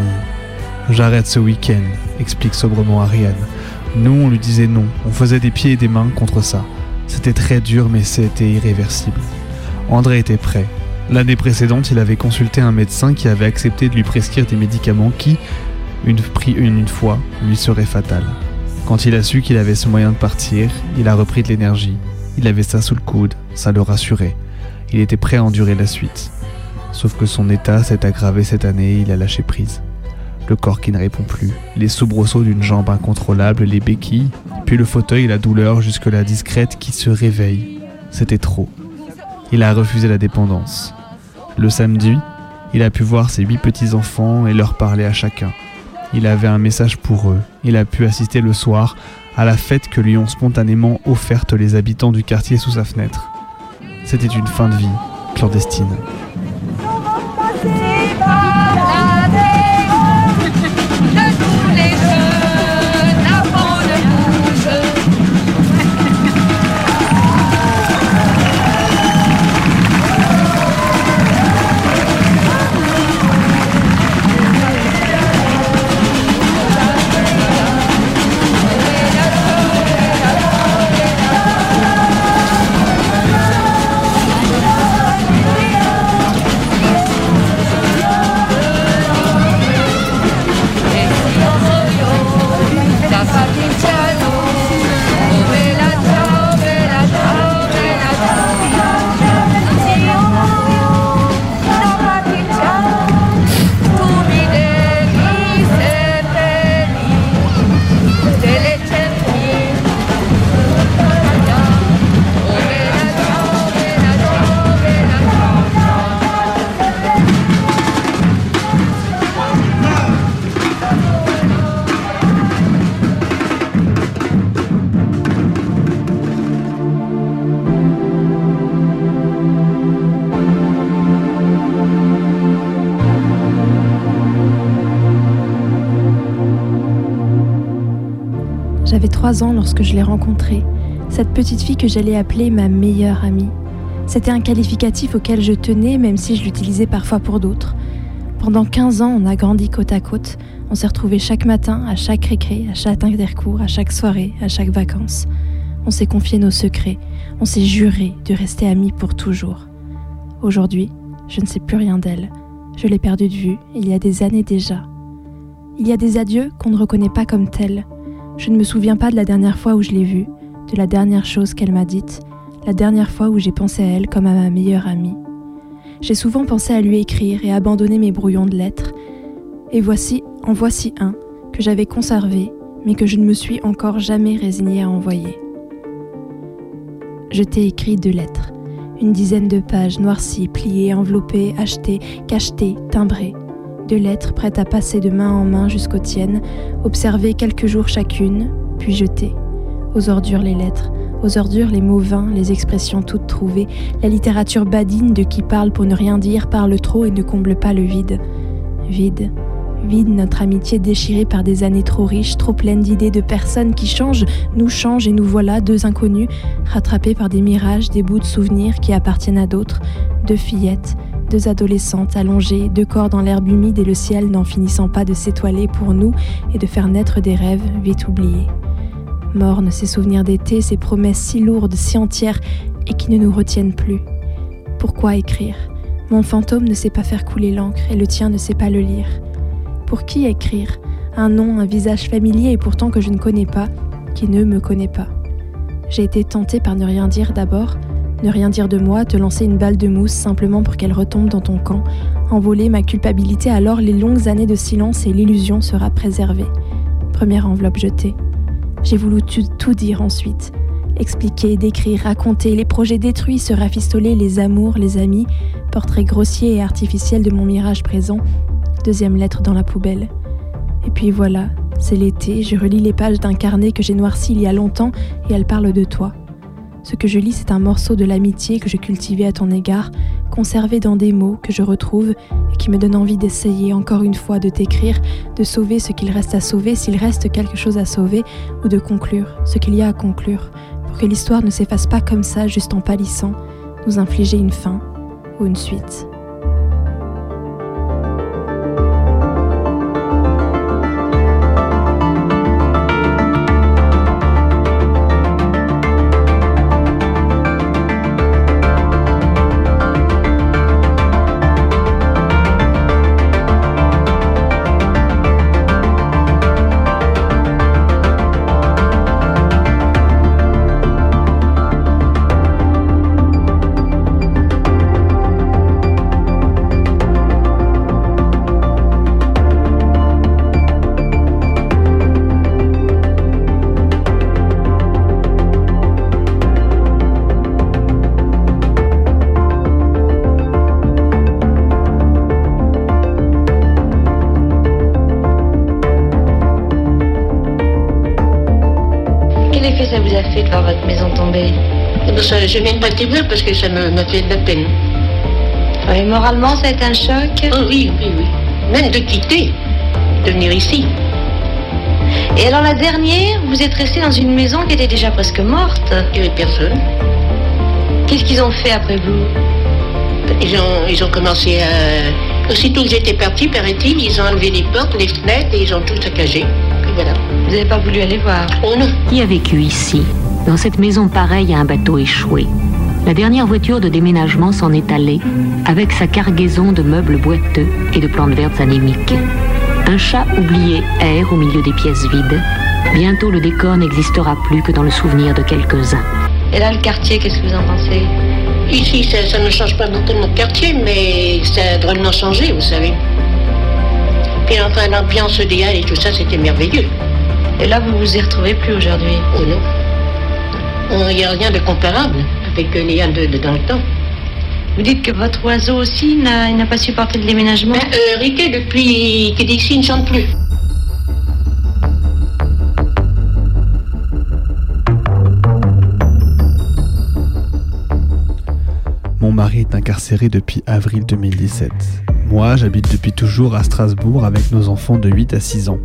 S8: J'arrête ce week-end, explique sobrement Ariane. Nous, on lui disait non, on faisait des pieds et des mains contre ça. C'était très dur, mais c'était irréversible. André était prêt. L'année précédente, il avait consulté un médecin qui avait accepté de lui prescrire des médicaments qui, une, une, fois, lui seraient fatals. Quand il a su qu'il avait ce moyen de partir, il a repris de l'énergie. Il avait ça sous le coude, ça le rassurait. Il était prêt à endurer la suite. Sauf que son état s'est aggravé cette année et il a lâché prise. Le corps qui ne répond plus, les soubresauts d'une jambe incontrôlable, les béquilles, puis le fauteuil et la douleur jusque-là discrète qui se réveille. C'était trop. Il a refusé la dépendance. Le samedi, il a pu voir ses huit petits-enfants et leur parler à chacun. Il avait un message pour eux. Il a pu assister le soir à la fête que lui ont spontanément offerte les habitants du quartier sous sa fenêtre. C'était une fin de vie clandestine. J'avais trois ans lorsque je l'ai rencontrée, cette petite fille que j'allais appeler ma meilleure amie. C'était un qualificatif auquel je tenais, même si je l'utilisais parfois pour d'autres. Pendant 15 ans, on a grandi côte à côte. On s'est retrouvés chaque matin, à chaque récré, à chaque intercours, à chaque soirée, à chaque vacances. On s'est confié nos secrets. On s'est juré de rester amis pour toujours. Aujourd'hui, je ne sais plus rien d'elle. Je l'ai perdue de vue il y a des années déjà. Il y a des adieux qu'on ne reconnaît pas comme tels. Je ne me souviens pas de la dernière fois où je l'ai vue, de la dernière chose qu'elle m'a dite, la dernière fois où j'ai pensé à elle comme à ma meilleure amie. J'ai souvent pensé à lui écrire et abandonner mes brouillons de lettres. Et voici, en voici un que j'avais conservé, mais que je ne me suis encore jamais résignée à envoyer. Je t'ai écrit deux lettres, une dizaine de pages noircies, pliées, enveloppées, achetées, cachetées, timbrées. Lettres prêtes à passer de main en main jusqu'aux tiennes, observées quelques jours chacune, puis jetées. Aux ordures les lettres, aux ordures les mots vains, les expressions toutes trouvées, la littérature badine de qui parle pour ne rien dire, parle trop et ne comble pas le vide. Vide,
S7: Vide notre amitié déchirée par des années trop riches, trop pleines d'idées de personnes qui changent, nous changent et nous voilà deux inconnus, rattrapés par des mirages, des bouts de souvenirs qui appartiennent à d'autres, deux fillettes, deux adolescentes allongées, deux corps dans l'herbe humide et le ciel n'en finissant pas de s'étoiler pour nous et de faire naître des rêves vite oubliés. Mornes ces souvenirs d'été, ces promesses si lourdes, si entières et qui ne nous retiennent plus. Pourquoi écrire? Mon fantôme ne sait pas faire couler l'encre et le tien ne sait pas le lire. Pour qui écrire? Un nom, un visage familier et pourtant que je ne connais pas, qui ne me connaît pas. J'ai été tentée par ne rien dire d'abord, ne rien dire de moi, te lancer une balle de mousse simplement pour qu'elle retombe dans ton camp, envoler ma culpabilité alors les longues années de silence et l'illusion sera préservée. Première enveloppe jetée. J'ai voulu tout dire ensuite. Expliquer, décrire, raconter, les projets détruits, se rafistoler, les amours, les amis, portrait grossier et artificiel de mon mirage présent, deuxième lettre dans la poubelle. Et puis voilà, c'est l'été, je relis les pages d'un carnet que j'ai noirci il y a longtemps et elle parle de toi. Ce que je lis, c'est un morceau de l'amitié que je cultivais à ton égard, conservé dans des mots que je retrouve et qui me donne envie d'essayer encore une fois de t'écrire, de sauver ce qu'il reste à sauver s'il reste quelque chose à sauver, ou de conclure ce qu'il y a à conclure, pour que l'histoire ne s'efface pas comme ça, juste en pâlissant, nous infliger une fin ou une suite.
S36: Quel effet ça vous a fait de voir votre maison tomber
S37: Eh ben, ça, Je viens de pas te dire parce que ça me- m'a fait de la peine.
S36: Et moralement, ça a été un choc
S37: Oh, oui, oui, oui. Même de quitter, de venir ici.
S36: Et alors la dernière, vous êtes resté dans une maison qui était déjà presque morte
S37: Il n'y avait personne.
S36: Qu'est-ce qu'ils ont fait après vous?
S37: Ils ont, ils ont commencé à. Aussitôt que j'étais parti, paraît-il, ils ont enlevé les portes, les fenêtres et ils ont tout saccagé. Voilà.
S36: Vous n'avez pas voulu aller voir
S37: Oh non.
S38: Qui a vécu ici, dans cette maison pareille à un bateau échoué La dernière voiture de déménagement s'en est allée, avec sa cargaison de meubles boiteux et de plantes vertes anémiques. Un chat oublié erre au milieu des pièces vides. Bientôt le décor n'existera plus que dans le souvenir de quelques-uns.
S36: Et là, le quartier, qu'est-ce que vous en pensez?
S37: Ici, ça, ça ne change pas beaucoup de notre quartier, mais ça a drôlement changé, vous savez. Puis enfin, l'ambiance des halles et tout ça, c'était merveilleux.
S36: Et là, vous vous y retrouvez plus aujourd'hui
S37: Oh non. Il n'y a rien de comparable avec euh, les halles de, de dans le temps.
S36: Vous dites que votre oiseau aussi n'a pas supporté le déménagement
S37: Ben, euh, Riquet, depuis qu'il est ici, il ne chante plus.
S8: Mon mari est incarcéré depuis avril 2017. Moi, j'habite depuis toujours à Strasbourg avec nos enfants de 8 à 6 ans.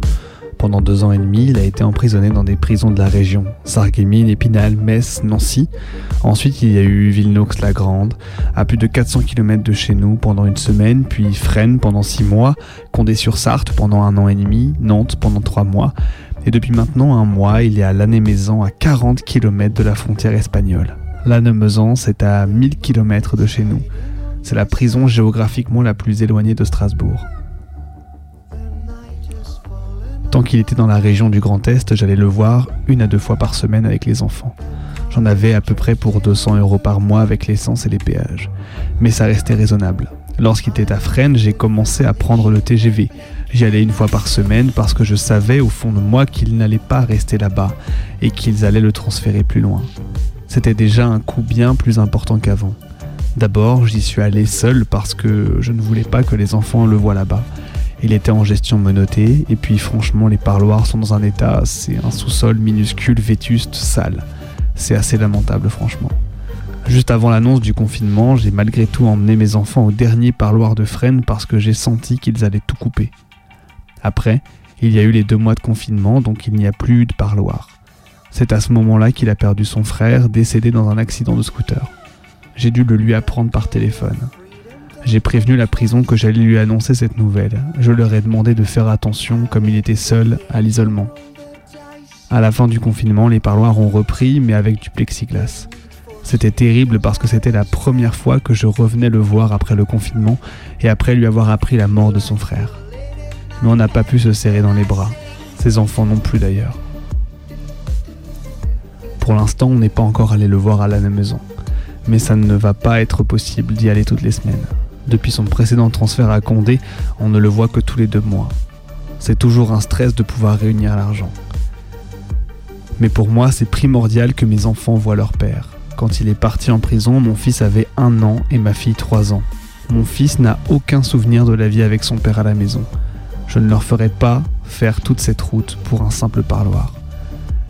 S8: Pendant deux ans et demi, il a été emprisonné dans des prisons de la région, Sarreguemines, Épinal, Metz, Nancy. Ensuite, il y a eu Villeneuve-la-Grande, à plus de 400 km de chez nous pendant une semaine, puis Fresnes pendant six mois, Condé-sur-Sarthe pendant un an et demi, Nantes pendant trois mois. Et depuis maintenant un mois, il est à Lannemezan, à 40 km de la frontière espagnole. Lannemezan, c'est à 1000 km de chez nous. C'est la prison géographiquement la plus éloignée de Strasbourg. Tant qu'il était dans la région du Grand Est, j'allais le voir une à deux fois par semaine avec les enfants. J'en avais à peu près pour 200 euros par mois avec l'essence et les péages. Mais ça restait raisonnable. Lorsqu'il était à Fresnes, j'ai commencé à prendre le TGV. J'y allais une fois par semaine parce que je savais au fond de moi qu'ils n'allaient pas rester là-bas et qu'ils allaient le transférer plus loin. C'était déjà un coût bien plus important qu'avant. D'abord, j'y suis allé seul parce que je ne voulais pas que les enfants le voient là-bas. Il était en gestion menottée, et puis franchement, les parloirs sont dans un état, c'est un sous-sol minuscule, vétuste, sale. C'est assez lamentable, franchement. Juste avant l'annonce du confinement, j'ai malgré tout emmené mes enfants au dernier parloir de Fresnes parce que j'ai senti qu'ils allaient tout couper. Après, il y a eu les deux mois de confinement, donc il n'y a plus de parloir. C'est à ce moment-là qu'il a perdu son frère, décédé dans un accident de scooter. J'ai dû le lui apprendre par téléphone. J'ai prévenu la prison que j'allais lui annoncer cette nouvelle. Je leur ai demandé de faire attention comme il était seul à l'isolement. À la fin du confinement, les parloirs ont repris, mais avec du plexiglas. C'était terrible parce que c'était la première fois que je revenais le voir après le confinement et après lui avoir appris la mort de son frère. Mais on n'a pas pu se serrer dans les bras. Ses enfants non plus d'ailleurs. Pour l'instant, on n'est pas encore allé le voir à la maison. Mais ça ne va pas être possible d'y aller toutes les semaines. Depuis son précédent transfert à Condé, on ne le voit que tous les deux mois. C'est toujours un stress de pouvoir réunir l'argent. Mais pour moi, c'est primordial que mes enfants voient leur père. Quand il est parti en prison, mon fils avait un an et ma fille trois ans. Mon fils n'a aucun souvenir de la vie avec son père à la maison. Je ne leur ferai pas faire toute cette route pour un simple parloir.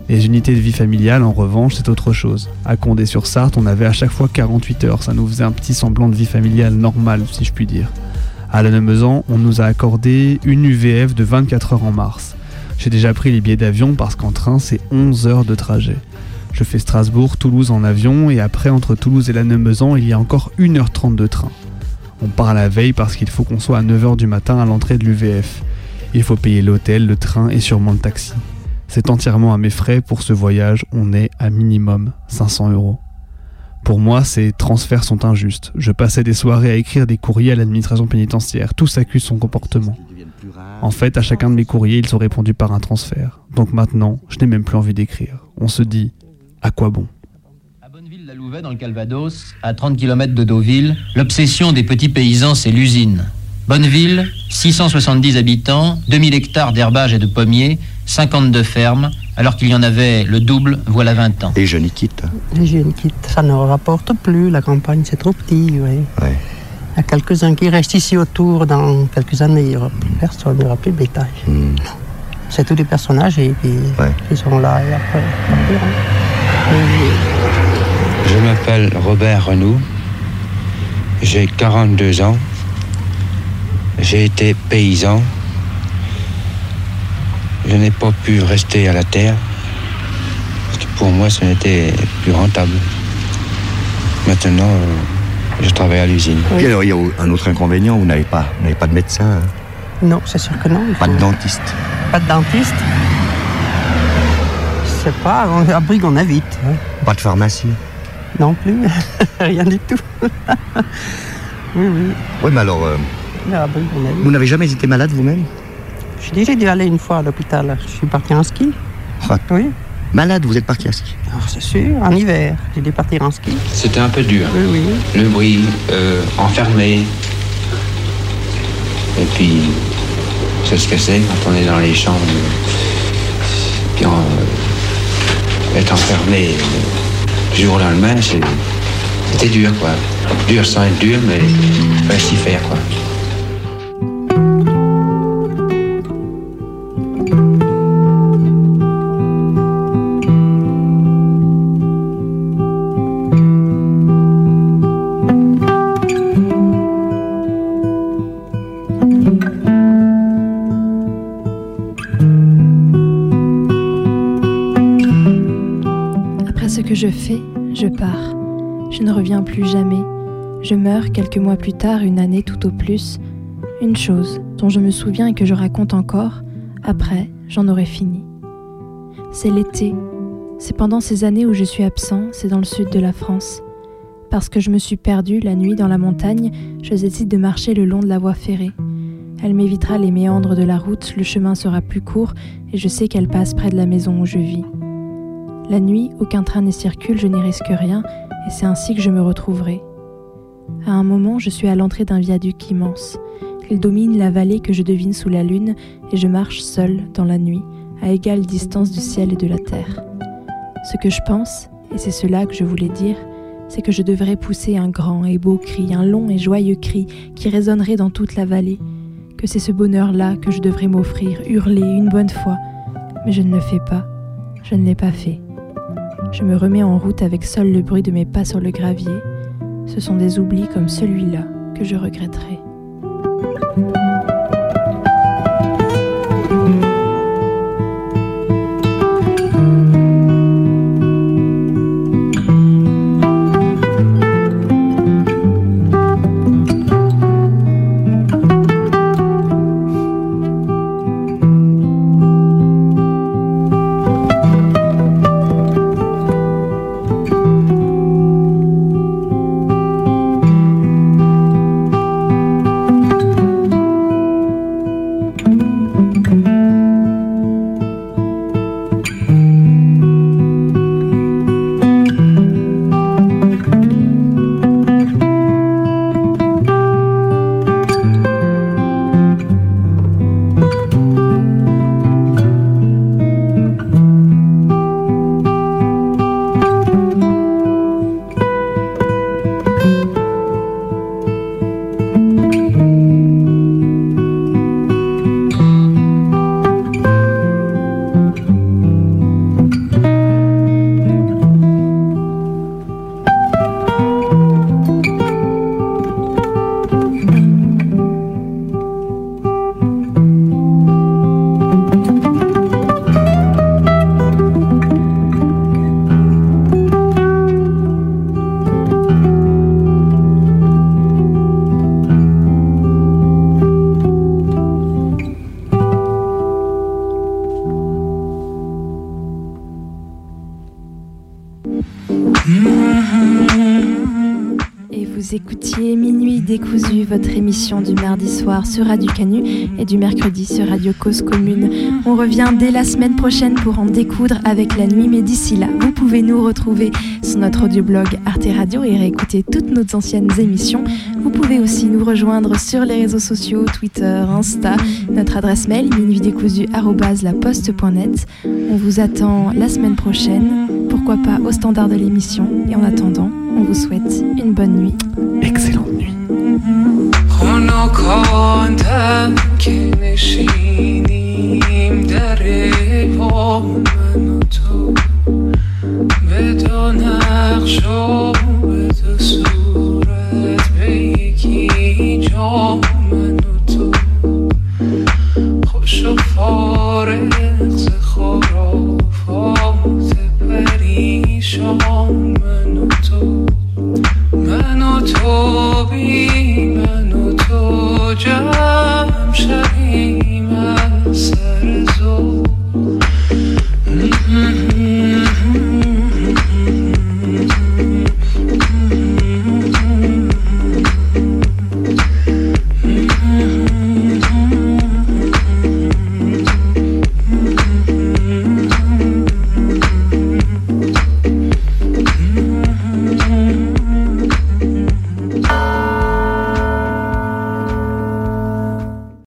S8: Les unités de vie familiale, en revanche, c'est autre chose. À Condé-sur-Sarthe, on avait à chaque fois 48 heures. Ça nous faisait un petit semblant de vie familiale normale, si je puis dire. À la Nemezan, on nous a accordé une UVF de 24 heures en mars. J'ai déjà pris les billets d'avion parce qu'en train, c'est 11 heures de trajet. Je fais Strasbourg, Toulouse en avion et après, entre Toulouse et la Nemezan, il y a encore 1h30 de train. On part la veille parce qu'il faut qu'on soit à 9h du matin à l'entrée de l'UVF. Il faut payer l'hôtel, le train et sûrement le taxi. C'est entièrement à mes frais. Pour ce voyage, on est à minimum 500 euros. Pour moi, ces transferts sont injustes. Je passais des soirées à écrire des courriers à l'administration pénitentiaire. Tous accusent son comportement. En fait, à chacun de mes courriers, ils ont répondu par un transfert. Donc maintenant, je n'ai même plus envie d'écrire. On se dit, à quoi bon?
S39: La Louvet dans le Calvados, à 30 km de Deauville, l'obsession des petits paysans, c'est l'usine. Bonneville, 670 habitants, 2000 hectares d'herbage et de pommiers, 52 fermes, alors qu'il y en avait le double, voilà 20 ans.
S40: Les jeunes y quittent.
S41: Les jeunes quittent, ça ne rapporte plus, la campagne c'est trop petit, oui.
S40: Ouais.
S41: Il y a quelques-uns qui restent ici autour, dans quelques années, il n'y aura plus personne, il n'y aura plus de bétail.
S40: Hmm.
S41: C'est tous des personnages et puis ils sont là et après.
S42: Je m'appelle Robert Renou, j'ai 42 ans, j'ai été paysan, je n'ai pas pu rester à la terre, parce que pour moi ce n'était plus rentable. Maintenant, euh, je travaille à l'usine.
S40: Alors, il y a un autre inconvénient, vous n'avez pas, vous n'avez pas de médecin, hein?
S41: Non, c'est sûr que non.
S40: pas
S41: faut-
S40: de dentiste.
S41: Pas de dentiste. C'est pas, on, à Brigue on invite. hein.
S40: Pas de pharmacie?
S41: Non plus, [LAUGHS] rien du tout. [LAUGHS] oui, oui.
S40: Oui, mais alors, euh,
S41: Mais à Brigue on invite.
S40: vous n'avez jamais été malade vous-même?
S41: Je dis, j'ai dû aller une fois à l'hôpital. Je suis parti en ski. Oui.
S40: Malade, vous êtes parti à ski
S41: Alors, c'est sûr, en hiver, j'ai dû partir en ski.
S42: C'était un peu dur.
S41: Oui, oui.
S42: Le bruit, euh, enfermé. Et puis, c'est ce que c'est quand on est dans les chambres. Puis, on, euh, être enfermé euh, du jour au lendemain, c'est- c'était dur, quoi. Dur sans être dur, mais fallait s'y faire, quoi.
S7: Je meurs quelques mois plus tard, une année tout au plus. Une chose dont je me souviens et que je raconte encore, après, j'en aurai fini. C'est l'été. C'est pendant ces années où je suis absent, c'est dans le sud de la France. Parce que je me suis perdue la nuit dans la montagne, je décide de marcher le long de la voie ferrée. Elle m'évitera les méandres de la route, le chemin sera plus court et je sais qu'elle passe près de la maison où je vis. La nuit, aucun train n'y circule, je n'y risque rien, et c'est ainsi que je me retrouverai. À un moment, je suis à l'entrée d'un viaduc immense. Il domine la vallée que je devine sous la lune, et je marche seule dans la nuit, à égale distance du ciel et de la terre. Ce que je pense, et c'est cela que je voulais dire, c'est que je devrais pousser un grand et beau cri, un long et joyeux cri qui résonnerait dans toute la vallée, que c'est ce bonheur-là que je devrais m'offrir, hurler une bonne fois, mais je ne le fais pas, je ne l'ai pas fait. Je me remets en route avec seul le bruit de mes pas sur le gravier. Ce sont des oublis comme celui-là que je regretterai. Écoutiez Minuit décousu, votre émission du mardi soir sur Radio Canu et du mercredi sur Radio Cause Commune. On revient dès la semaine prochaine pour en découdre avec la nuit, mais d'ici là, vous pouvez nous retrouver sur notre audioblog Arte Radio et réécouter toutes nos anciennes émissions. Vous pouvez aussi nous rejoindre sur les réseaux sociaux, Twitter, Insta, notre adresse mail minuitdécousu@laposte.net. On vous attend la semaine prochaine, pas au standard de l'émission. Et en attendant, on vous souhaite une bonne nuit.
S8: Excellente nuit.
S43: more.